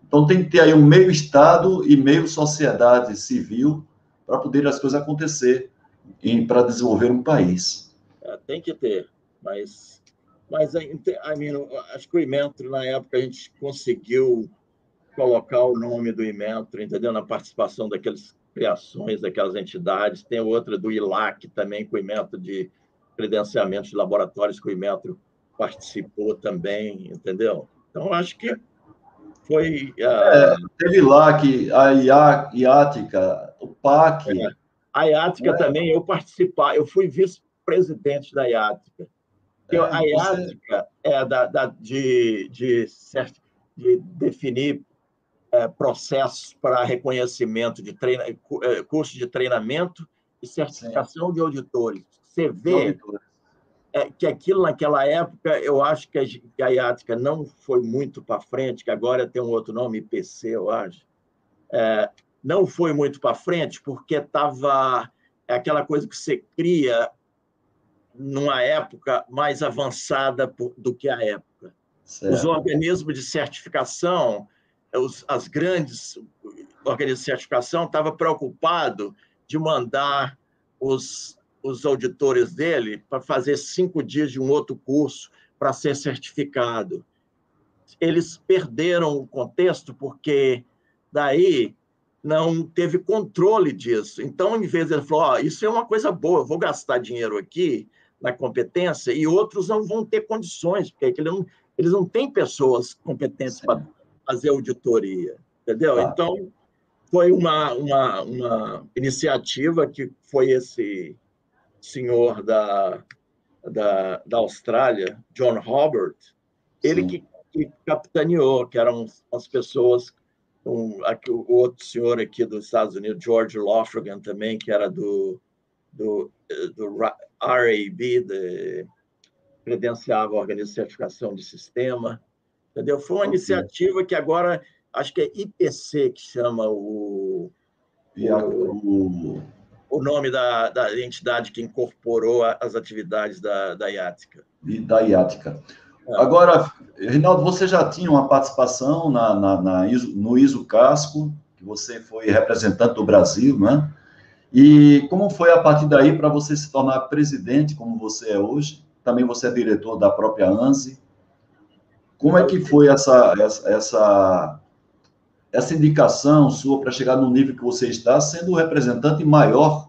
Então tem que ter aí um meio Estado e meio sociedade civil para poder as coisas acontecer para desenvolver um país. É, tem que ter, mas mas acho que o Imetro, na época, a gente conseguiu colocar o nome do Imetro, entendeu? Na participação daquelas criações, daquelas entidades. Tem outra do ILAC também, com o Imetro de credenciamento de laboratórios, que o Imetro participou também, entendeu? Então, acho que foi... Uh... É, teve que a IATICA O PAC. É. A IATICA é. também, eu participar, eu fui vice-presidente da IATICA. É, a IATICA você... é da, da, de, de, de definir é, processos para reconhecimento de treina, é, curso de treinamento e certificação Sim. de auditores. Você vê é, que aquilo naquela época, eu acho que a, que a IATICA não foi muito para frente, que agora tem um outro nome, IPC, eu acho. É, não foi muito para frente porque estava é aquela coisa que você cria numa época mais avançada do que a época. Certo. Os organismos de certificação, os, as grandes organismos de certificação estavam preocupados de mandar os, os auditores dele para fazer cinco dias de um outro curso para ser certificado. Eles perderam o contexto porque daí não teve controle disso. Então, em vez de ele falar, oh, isso é uma coisa boa, vou gastar dinheiro aqui na competência e outros não vão ter condições, porque eles não, eles não têm pessoas competentes para fazer auditoria, entendeu? Então, foi uma, uma, uma iniciativa que foi esse senhor da, da, da Austrália, John Robert, ele que, que, capitaneou, que eram as pessoas um, aqui, o outro senhor aqui dos Estados Unidos, George Lofragan, também, que era do, do, do RAB, de, credenciava a Organismo de Certificação de Sistema. Entendeu? Foi uma okay. iniciativa que agora, acho que é IPC que chama o, o, o nome da, da entidade que incorporou as atividades da, da IATICA. Da IATICA. Agora, Reinaldo, você já tinha uma participação na, na, na no ISO Casco, que você foi representante do Brasil, né? E como foi a partir daí para você se tornar presidente, como você é hoje? Também você é diretor da própria ANSI. Como é que foi essa, essa, essa, essa indicação sua para chegar no nível que você está, sendo o representante maior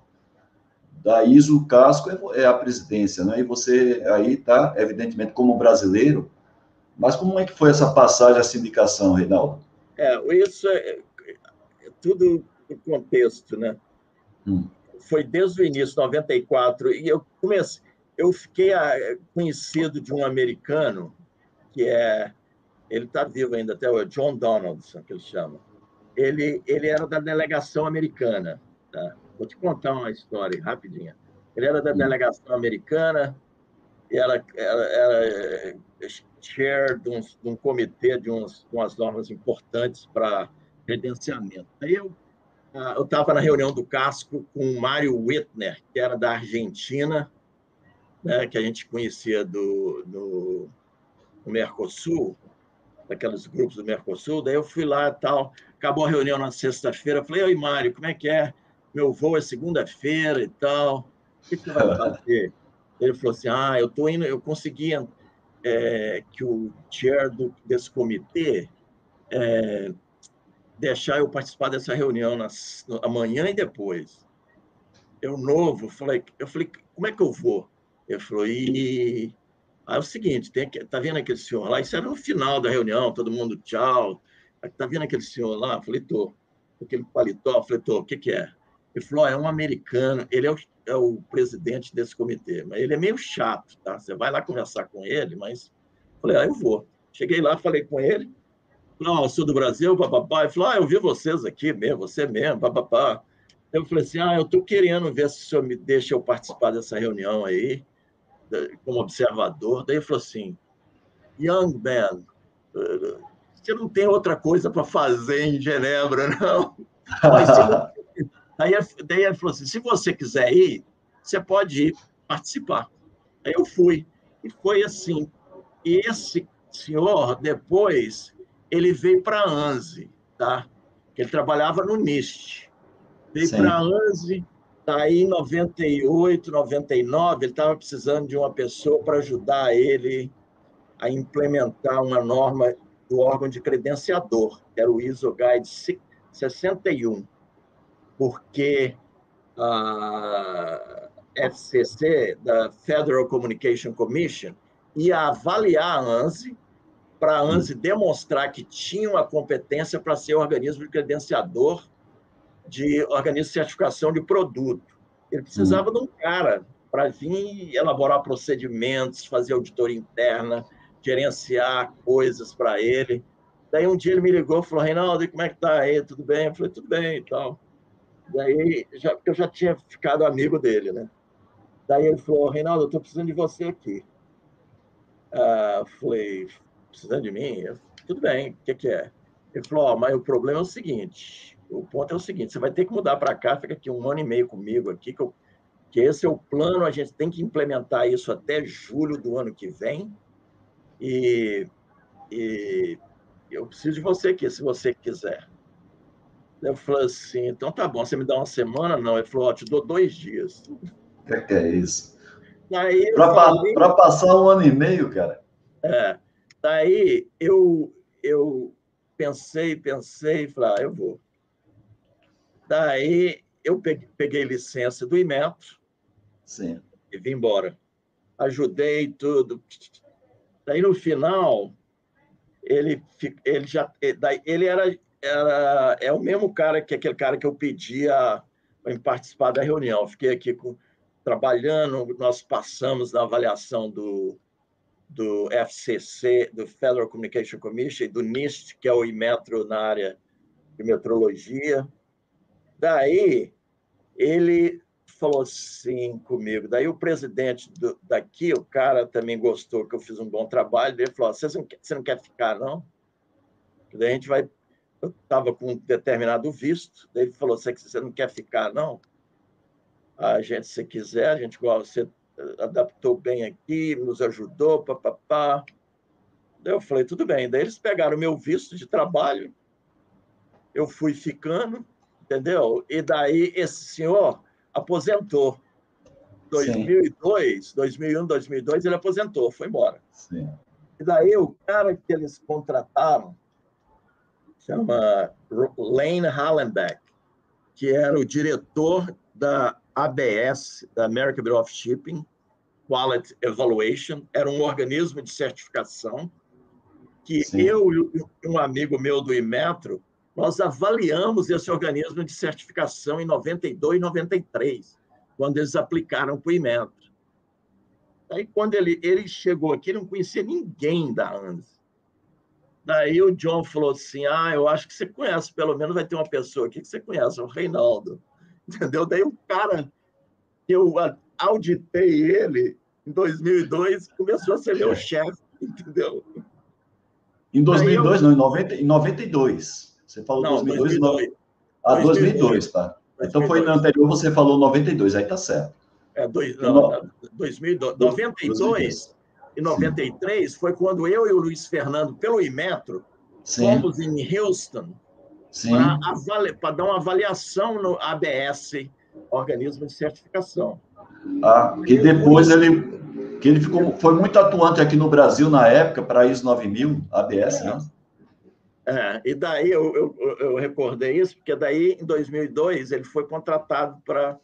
da ISO, o casco é, é a presidência, né? E você aí está, evidentemente, como brasileiro, mas como é que foi essa passagem, essa indicação, Reinaldo? É, isso é, é tudo o contexto, né? Hum. Foi desde o início, 94, e eu comecei, eu fiquei ah, conhecido de um americano que é, ele está vivo ainda até o John Donaldson, que ele chama. Ele, ele era da delegação americana, tá? Vou te contar uma história rapidinha. Ele era da hum. delegação americana, era, era, era chair de um, de um comitê de, uns, de umas normas importantes para credenciamento. Aí eu ah, eu estava na reunião do Casco com o Mário Wittner, que era da Argentina, né, que a gente conhecia do, do, Mercosul, daqueles grupos do Mercosul. Daí eu fui lá e tal. Acabou a reunião na sexta-feira. Falei, oi, Mário, como é que é? meu voo é segunda-feira e tal, o que, você vai [laughs] fazer? Ele falou assim, ah, eu tô indo, eu consegui é, que o chair do, desse comitê é, deixar eu participar dessa reunião nas, amanhã e depois. Eu novo, falei, eu falei, como é que eu vou? Ele falou, e aí é o seguinte, tem tá vendo aquele senhor lá? Isso era no final da reunião, todo mundo tchau. Tá vendo aquele senhor lá? Eu falei, tô. Aquele paletó, eu falei, tô, o que que é? Ele falou: é um americano, ele é o, é o, presidente desse comitê, mas ele é meio chato, tá? Você vai lá conversar com ele, mas. Falei: ah, eu vou. Cheguei lá, falei com ele. Falei: oh, eu sou do Brasil, papapá. Ele falou: ah, eu vi vocês aqui mesmo, você mesmo, papapá. Eu falei assim: ah, eu estou querendo ver se o senhor me deixa eu participar dessa reunião aí, como observador. Daí ele falou assim: Young man, você não tem outra coisa para fazer em Genebra, não. [laughs] Mas Daí, daí ele falou assim: se você quiser ir, você pode ir participar. Aí eu fui. E foi assim. E esse senhor, depois, ele veio para a ANSI, tá? Ele trabalhava no NIST. Veio para a ANSI, daí em 98, 99, ele estava precisando de uma pessoa para ajudar ele a implementar uma norma do órgão de credenciador, que era o ISO Guide 61 porque a FCC, da Federal Communication Commission, ia avaliar a ANSI para a ANSI demonstrar que tinha uma competência para ser organismo de credenciador de organismo de certificação de produto. Ele precisava hum. de um cara para vir elaborar procedimentos, fazer auditoria interna, gerenciar coisas para ele. Daí um dia ele me ligou e falou, Reinaldo, como é que tá aí? Tudo bem? Eu falei, tudo bem e tal. Daí, já, eu já tinha ficado amigo dele, né? Daí ele falou, Reinaldo, eu estou precisando de você aqui. Ah, falei, precisando de mim? Eu, tudo bem, o que, que é? Ele falou, oh, mas o problema é o seguinte, o ponto é o seguinte, você vai ter que mudar para cá, fica aqui um ano e meio comigo aqui, que, eu, que esse é o plano, a gente tem que implementar isso até julho do ano que vem, e, e eu preciso de você aqui, se você quiser. Eu falei assim, então tá bom, você me dá uma semana? Não, ele falou, ó, te dou dois dias. É que é isso? Para falei... passar um ano e meio, cara. É. Daí eu, eu pensei, pensei, falei, ah, eu vou. Daí eu peguei, licença do Imetro Sim. e vim embora. Ajudei tudo. Daí no final, ele, ele já daí, ele era, era é o mesmo cara que aquele cara que eu pedia para participar da reunião. Fiquei aqui com, trabalhando, nós passamos na avaliação do, do FCC, do Federal Communication Commission, e do NIST, que é o Imetro na área de metrologia. Daí, ele falou assim comigo. Daí, o presidente do, daqui, o cara também gostou que eu fiz um bom trabalho. Ele falou: Você não quer, você não quer ficar, não? Daí, a gente vai. Eu estava com um determinado visto. Daí, ele falou: Você, não quer ficar, não? A gente, se quiser, a gente você adaptou bem aqui, nos ajudou, papapá. Daí eu falei, tudo bem. Daí eles pegaram meu visto de trabalho, eu fui ficando, entendeu? E daí esse senhor aposentou. 2002, Sim. 2001, 2002, ele aposentou, foi embora. Sim. E daí o cara que eles contrataram chama Lane Hallenbeck, que era o diretor da ABS, da American Bureau of Shipping, Quality Evaluation, era um organismo de certificação que Sim. eu e um amigo meu do Imetro, nós avaliamos esse organismo de certificação em 92 e 93, quando eles aplicaram para o Imetro. Aí, quando ele, ele chegou aqui, ele não conhecia ninguém da ANSI. Daí o John falou assim, ah, eu acho que você conhece, pelo menos vai ter uma pessoa aqui que você conhece, o Reinaldo. [laughs] Entendeu? Daí o cara, eu auditei ele em 2002, começou a ser meu chefe, entendeu? Em 2002, eu... não, em, 90, em 92. Você falou não, 2002, 2002. Ah, 2002, 2002 tá. 2002. Então foi no anterior, você falou 92, aí tá certo. É, dois, não, no... 2002, 92 2002. e 93 Sim. foi quando eu e o Luiz Fernando, pelo Imetro, Sim. fomos em Houston para dar uma avaliação no ABS, Organismo de Certificação. Ah, que depois ele que ele ficou, foi muito atuante aqui no Brasil na época para ISO 9000, ABS, é. né? É, e daí eu, eu, eu, recordei isso, porque daí em 2002 ele foi contratado para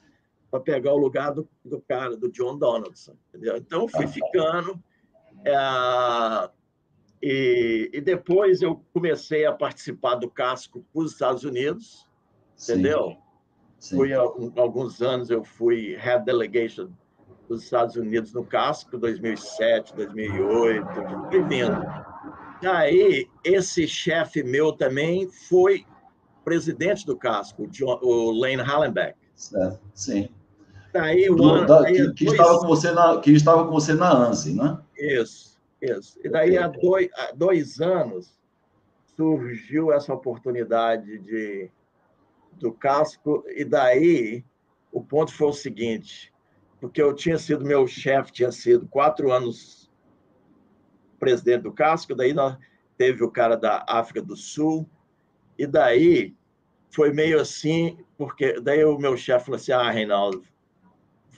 pegar o lugar do, do cara, do John Donaldson. Entendeu? Então fui ah. ficando. É, e, e, depois eu comecei a participar do casco para os Estados Unidos, Sim. entendeu? Sim. Fui alguns anos eu fui head delegation dos Estados Unidos no casco, 2007, 2008, fui vindo. Daí, esse chefe meu também foi presidente do casco, o Lane Hallenbeck. Certo, sim. Daí, o ano, da, que, que dois... estava com você na, que estava com você na ANSI, né? Isso, isso. E daí, há dois, há dois anos, surgiu essa oportunidade de, do casco, e daí o ponto foi o seguinte: porque eu tinha sido, meu chefe tinha sido quatro anos presidente do Casco, daí nós, teve o cara da África do Sul, e daí foi meio assim, porque daí o meu chefe falou assim, ah, Reinaldo,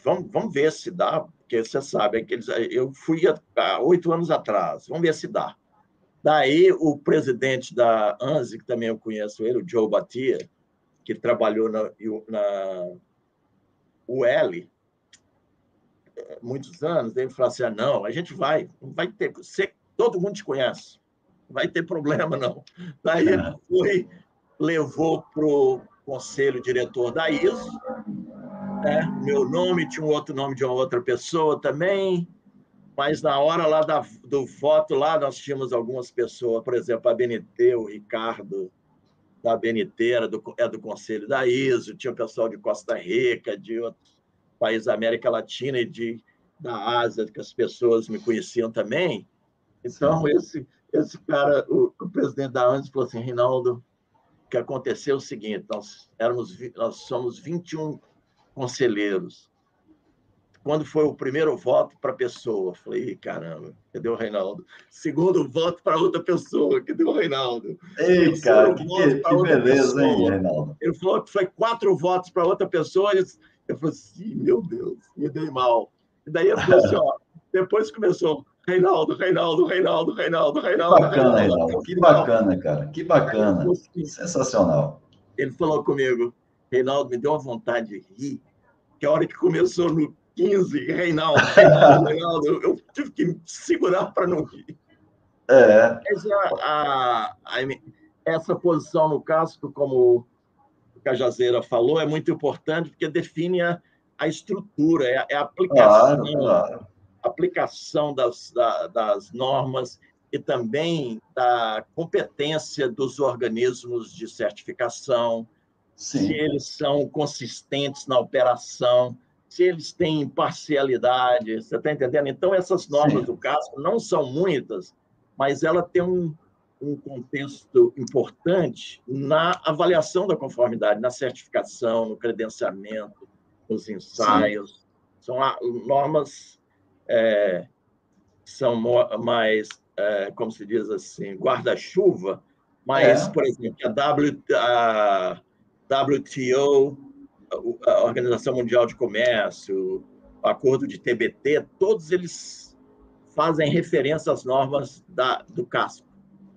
vamos, vamos ver se dá, porque você sabe, que eles, eu fui há oito anos atrás, vamos ver se dá. Daí o presidente da ANSI, que também eu conheço ele, o Joe Batia, que trabalhou na, na UL, muitos anos, ele falou assim: ah, não, a gente vai, vai ter, você, todo mundo te conhece, vai ter problema, não. Daí ele é. foi, levou conselho diretor da ISO. Né? Meu nome tinha um outro nome de uma outra pessoa também, mas na hora lá da, do voto, lá nós tínhamos algumas pessoas, por exemplo, a BNT, o Ricardo da BNT, era do, é do conselho da ISO, tinha o pessoal de Costa Rica, de outros países da América Latina e de, da Ásia, que as pessoas me conheciam também. Então, esse, esse cara, o, o presidente da ANS falou assim, Rinaldo, o que aconteceu é o seguinte, nós, éramos, nós somos 21 conselheiros. Quando foi o primeiro voto para a pessoa, falei, caramba, cadê o Reinaldo? Segundo voto para outra pessoa, cadê o Reinaldo? Ei, cara, que, que, que beleza, pessoa. hein, Reinaldo? Ele falou que foi quatro votos para outra pessoa, eu falei assim, meu Deus, me dei mal. E daí falei assim, ó, depois começou, Reinaldo, Reinaldo, Reinaldo, Reinaldo, Reinaldo. Que bacana, Reinaldo. Que bacana, cara. Que bacana. Sensacional. Ele falou comigo, Reinaldo, me deu uma vontade de rir, que a hora que começou no 15, Reinaldo, Reinaldo, [laughs] Reinaldo eu tive que me segurar para não rir. É. Essa, a, a, essa posição no casco, como o Cajazeira falou, é muito importante, porque define a, a estrutura, é, é a aplicação. Claro, claro aplicação das, da, das normas e também da competência dos organismos de certificação, Sim. se eles são consistentes na operação, se eles têm imparcialidade, você está entendendo? Então, essas normas Sim. do CASCO não são muitas, mas ela tem um, um contexto importante na avaliação da conformidade, na certificação, no credenciamento, nos ensaios. Sim. São normas é, são mais, é, como se diz assim, guarda-chuva, mas, é. por exemplo, a, w, a WTO, a Organização Mundial de Comércio, o Acordo de TBT, todos eles fazem referência às normas da, do casco.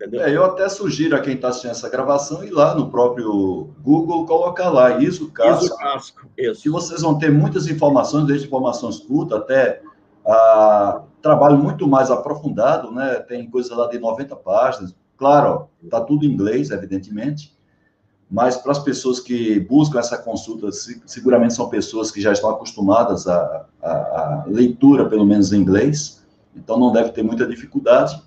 É, eu até sugiro a quem está assistindo essa gravação ir lá no próprio Google, colocar lá ISO Casco. ISO Casco, isso. Que vocês vão ter muitas informações, desde informações curtas até ah, trabalho muito mais aprofundado, né? Tem coisa lá de 90 páginas. Claro, está tudo em inglês, evidentemente, mas para as pessoas que buscam essa consulta, seguramente são pessoas que já estão acostumadas à, à, à leitura, pelo menos em inglês, então não deve ter muita dificuldade.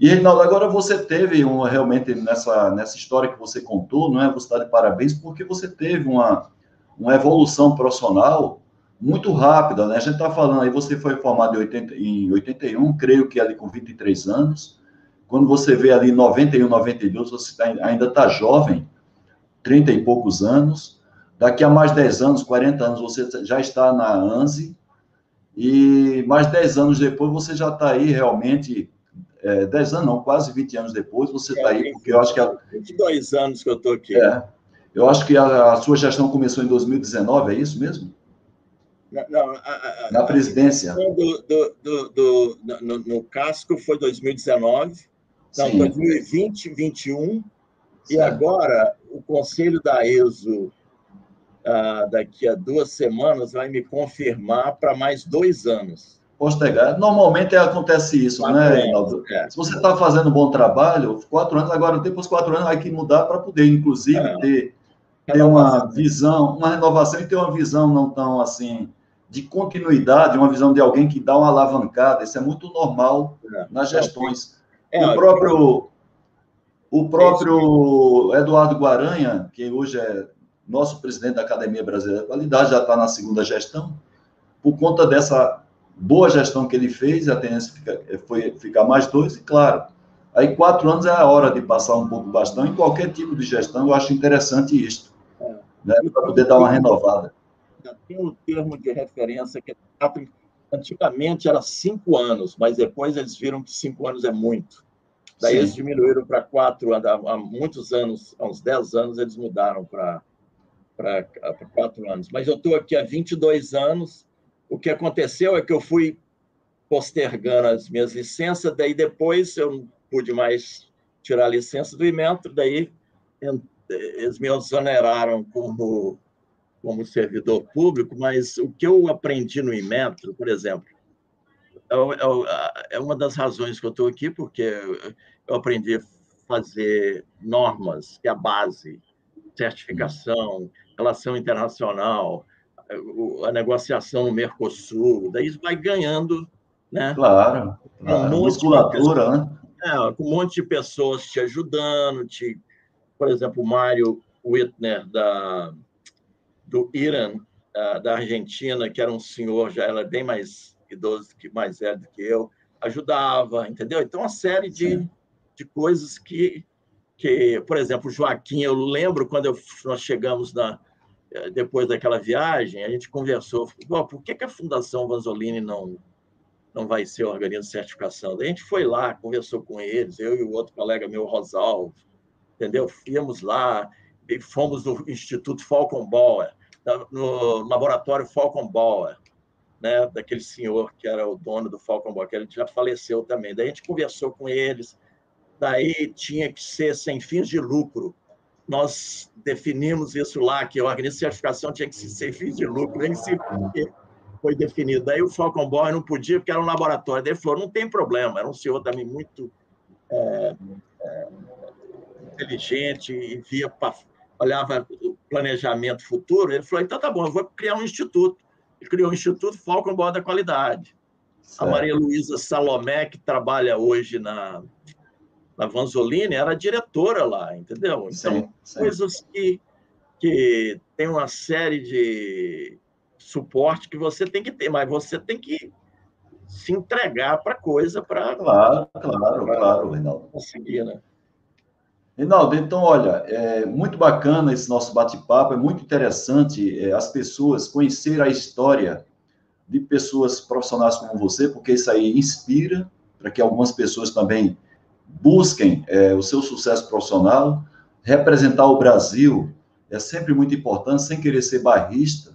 E, Reinaldo, agora você teve um, realmente nessa, nessa história que você contou, não é? Você está de parabéns, porque você teve uma, uma evolução profissional muito rápida, né? A gente está falando aí, você foi formado em, 80, em 81, creio que ali com 23 anos. Quando você vê ali 91, 92, você tá, ainda está jovem, 30 e poucos anos. Daqui a mais 10 anos, 40 anos, você já está na ANSI. E mais 10 anos depois, você já está aí realmente. É, 10 anos, não, quase 20 anos depois, você está aí, porque eu acho que. A, 22 anos que eu estou aqui. É, eu acho que a, a sua gestão começou em 2019, é isso mesmo? Não, a, a, na presidência. Do, do, do, do no, no, casco foi 2019, não, Sim. 2020, 2021, e agora o Conselho da ESO, ah, daqui a duas semanas, vai me confirmar para mais dois anos. Postergar. Normalmente acontece isso, quatro né, Reinaldo? É. Se você está fazendo um bom trabalho, quatro anos, agora depois de quatro anos vai que mudar para poder, inclusive, é. ter, ter uma visão, uma renovação e ter uma visão não tão assim de continuidade, uma visão de alguém que dá uma alavancada. Isso é muito normal é. nas gestões. É, o próprio, o próprio Eduardo Guaranha, que hoje é nosso presidente da Academia Brasileira de Qualidade, já está na segunda gestão, por conta dessa boa gestão que ele fez, a tendência fica, foi ficar mais dois, e claro, aí quatro anos é a hora de passar um pouco bastão em qualquer tipo de gestão, eu acho interessante isto, é. né, para poder dar uma renovada tem um termo de referência que é antigamente era cinco anos, mas depois eles viram que cinco anos é muito. Daí Sim. eles diminuíram para quatro, há muitos anos, há uns dez anos, eles mudaram para quatro anos. Mas eu estou aqui há 22 anos. O que aconteceu é que eu fui postergando as minhas licenças, daí depois eu não pude mais tirar a licença do Imetro, daí eles me exoneraram como como servidor público, mas o que eu aprendi no Inmetro, por exemplo, é, é, é uma das razões que eu estou aqui, porque eu aprendi a fazer normas, que é a base, certificação, relação internacional, a negociação no Mercosul, daí vai ganhando, né? Claro, claro. Um musculatura, né? É, com um monte de pessoas te ajudando, te, por exemplo, o Mário Wittner, da, do Irã, da Argentina, que era um senhor, já era bem mais idoso, que mais velho do que eu, ajudava, entendeu? Então, uma série de, de coisas que, que, por exemplo, Joaquim, eu lembro quando eu, nós chegamos na, depois daquela viagem, a gente conversou, por que, que a Fundação Vanzolini não não vai ser organismo de certificação. Daí a gente foi lá, conversou com eles, eu e o outro colega meu, Rosalvo, entendeu? Fomos lá, e fomos no Instituto Falcon Bauer, no laboratório Falcon Bauer, né, daquele senhor que era o dono do Falcon Bauer, que ele já faleceu também. Daí a gente conversou com eles, daí tinha que ser sem fins de lucro. Nós definimos isso lá, que o organismo de certificação tinha que ser sem fins de lucro, nem se foi definido. Daí o Falcon Boy não podia, porque era um laboratório. Daí ele falou: não tem problema, era um senhor também muito é, é, inteligente e via, olhava planejamento futuro. Ele falou: então tá bom, eu vou criar um instituto. Ele criou o Instituto Falcon da Qualidade. Certo. A Maria Luísa Salomé, que trabalha hoje na, na Vanzolini, era diretora lá, entendeu? Então, sim, sim. coisas que, que tem uma série de suporte que você tem que ter, mas você tem que se entregar para a coisa para. Claro, claro, pra claro, Reinaldo. Conseguir, né? Reinaldo, então, olha, é muito bacana esse nosso bate-papo, é muito interessante é, as pessoas conhecerem a história de pessoas profissionais como você, porque isso aí inspira para que algumas pessoas também busquem é, o seu sucesso profissional. Representar o Brasil é sempre muito importante, sem querer ser barrista,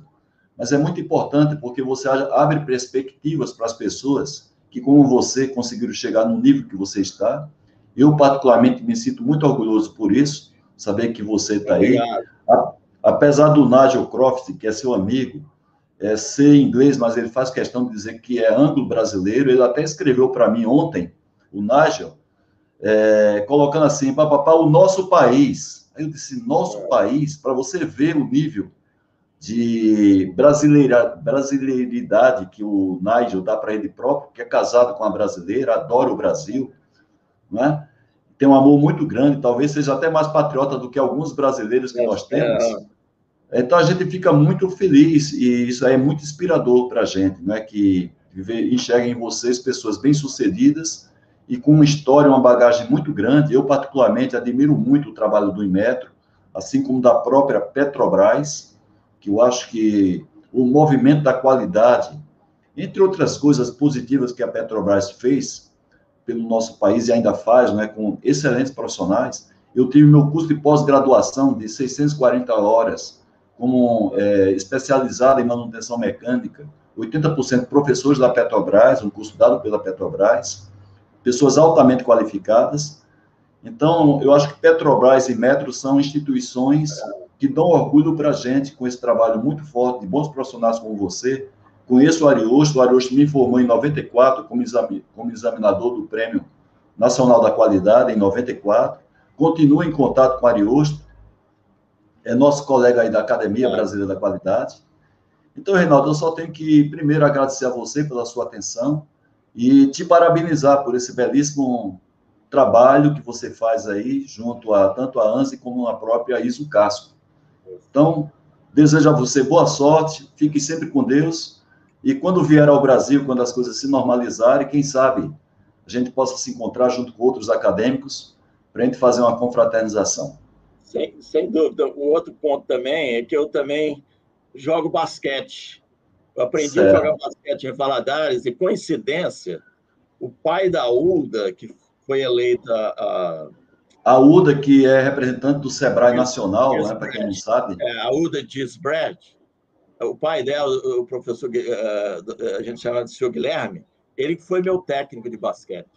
mas é muito importante porque você abre perspectivas para as pessoas que, como você, conseguiram chegar no nível que você está. Eu, particularmente, me sinto muito orgulhoso por isso, saber que você está aí. Apesar do Nigel Croft, que é seu amigo, é, ser inglês, mas ele faz questão de dizer que é anglo-brasileiro. Ele até escreveu para mim ontem, o Nigel, é, colocando assim, papapá, o nosso país. Aí eu disse, nosso é. país, para você ver o nível de brasileira, brasileiridade que o Nigel dá para ele próprio, que é casado com uma brasileira, adora o Brasil, né? tem um amor muito grande, talvez seja até mais patriota do que alguns brasileiros que é, nós temos. É. Então a gente fica muito feliz e isso é muito inspirador para a gente, não é que enxerguem em vocês pessoas bem-sucedidas e com uma história, uma bagagem muito grande. Eu, particularmente, admiro muito o trabalho do Inmetro, assim como da própria Petrobras, que eu acho que o movimento da qualidade, entre outras coisas positivas que a Petrobras fez pelo nosso país e ainda faz, né, com excelentes profissionais, eu tive meu curso de pós-graduação de 640 horas, como é, especializado em manutenção mecânica, 80% professores da Petrobras, um curso dado pela Petrobras, pessoas altamente qualificadas. Então, eu acho que Petrobras e Metro são instituições que dão orgulho para a gente com esse trabalho muito forte de bons profissionais como você. Conheço o Ariosto, o Ariosto me formou em 94 como, exami como examinador do Prêmio Nacional da Qualidade, em 94. Continuo em contato com o Ariosto, é nosso colega aí da Academia Brasileira da Qualidade. Então, Reinaldo, eu só tenho que primeiro agradecer a você pela sua atenção e te parabenizar por esse belíssimo trabalho que você faz aí junto a tanto a ANSI como a própria ISO Casco. Então, desejo a você boa sorte, fique sempre com Deus. E quando vier ao Brasil, quando as coisas se normalizarem, quem sabe a gente possa se encontrar junto com outros acadêmicos para a gente fazer uma confraternização. Sem, sem dúvida. O outro ponto também é que eu também jogo basquete. Eu aprendi certo. a jogar basquete em Valadares e, coincidência, o pai da Ulda, que foi eleita a a Uda, que é representante do Sebrae Nacional, né, para quem não sabe. É, a Uda Gisbrad, o pai dela, o professor, uh, a gente chama de senhor Guilherme, ele foi meu técnico de basquete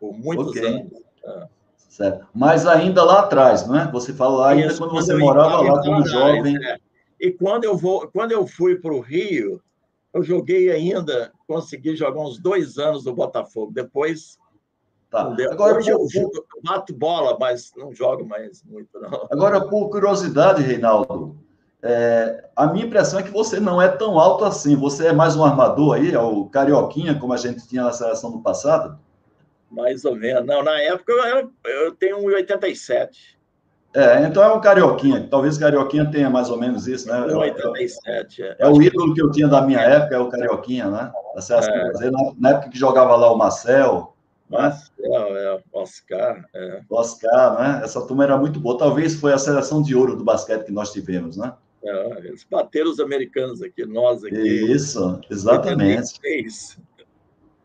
por muitos okay. anos. Uh. Certo. Mas ainda lá atrás, não é? Você fala lá ainda Isso, quando você morava lá como jovem. É. E quando eu, vou, quando eu fui para o Rio, eu joguei ainda, consegui jogar uns dois anos no Botafogo. Depois Tá. Agora, Hoje eu, eu bato bola, mas não jogo mais muito, não. Agora, por curiosidade, Reinaldo, é, a minha impressão é que você não é tão alto assim. Você é mais um armador aí, é o carioquinha, como a gente tinha na seleção do passado? Mais ou menos. Não, na época eu, eu tenho 1,87. É, então é um carioquinha. Talvez o carioquinha tenha mais ou menos isso, né? 1,87. É, é, é o ídolo que eu tinha da minha época, é o carioquinha, né? É. Na, na época que jogava lá o Marcel, Marcel, é, Oscar. É. Oscar, né? Essa turma era muito boa. Talvez foi a seleção de ouro do basquete que nós tivemos, né? É, eles bateram os americanos aqui, nós aqui. Isso, exatamente.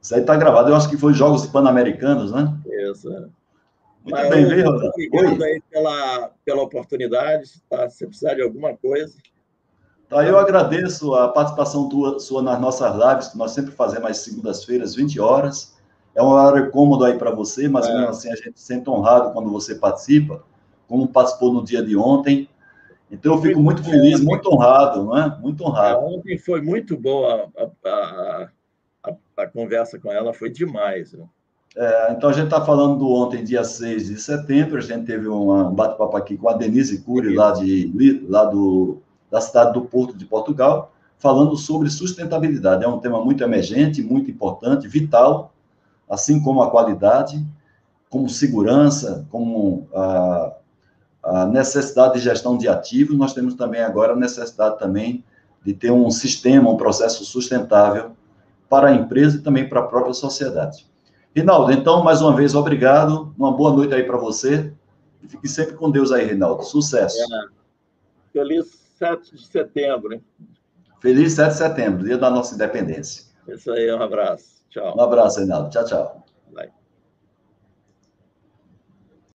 Isso aí está gravado. Eu acho que foi Jogos Pan-Americanos, né? Isso. Muito Mas, bem, viu? Obrigado aí pela, pela oportunidade. Tá? Se precisar de alguma coisa. Tá, eu agradeço a participação tua, sua nas nossas lives, que nós sempre fazemos às segundas-feiras, 20 horas. É um horário cômodo aí para você, mas é. mesmo assim a gente se sente honrado quando você participa, como participou no dia de ontem. Então, eu fico muito feliz, muito honrado, não é? Muito honrado. É, ontem foi muito boa a, a, a, a conversa com ela, foi demais. Né? É, então, a gente está falando do ontem, dia 6 de setembro, a gente teve um bate-papo aqui com a Denise Cury, lá, de, lá do, da cidade do Porto de Portugal, falando sobre sustentabilidade. É um tema muito emergente, muito importante, vital, assim como a qualidade, como segurança, como a a necessidade de gestão de ativos, nós temos também agora a necessidade também de ter um sistema, um processo sustentável para a empresa e também para a própria sociedade. Rinaldo, então, mais uma vez, obrigado. Uma boa noite aí para você. E fique sempre com Deus aí, Rinaldo. Sucesso. É. Feliz 7 de setembro, hein? Feliz 7 de setembro, dia da nossa independência. Isso aí, um abraço. Tchau. Um abraço, Reinaldo. Tchau, tchau.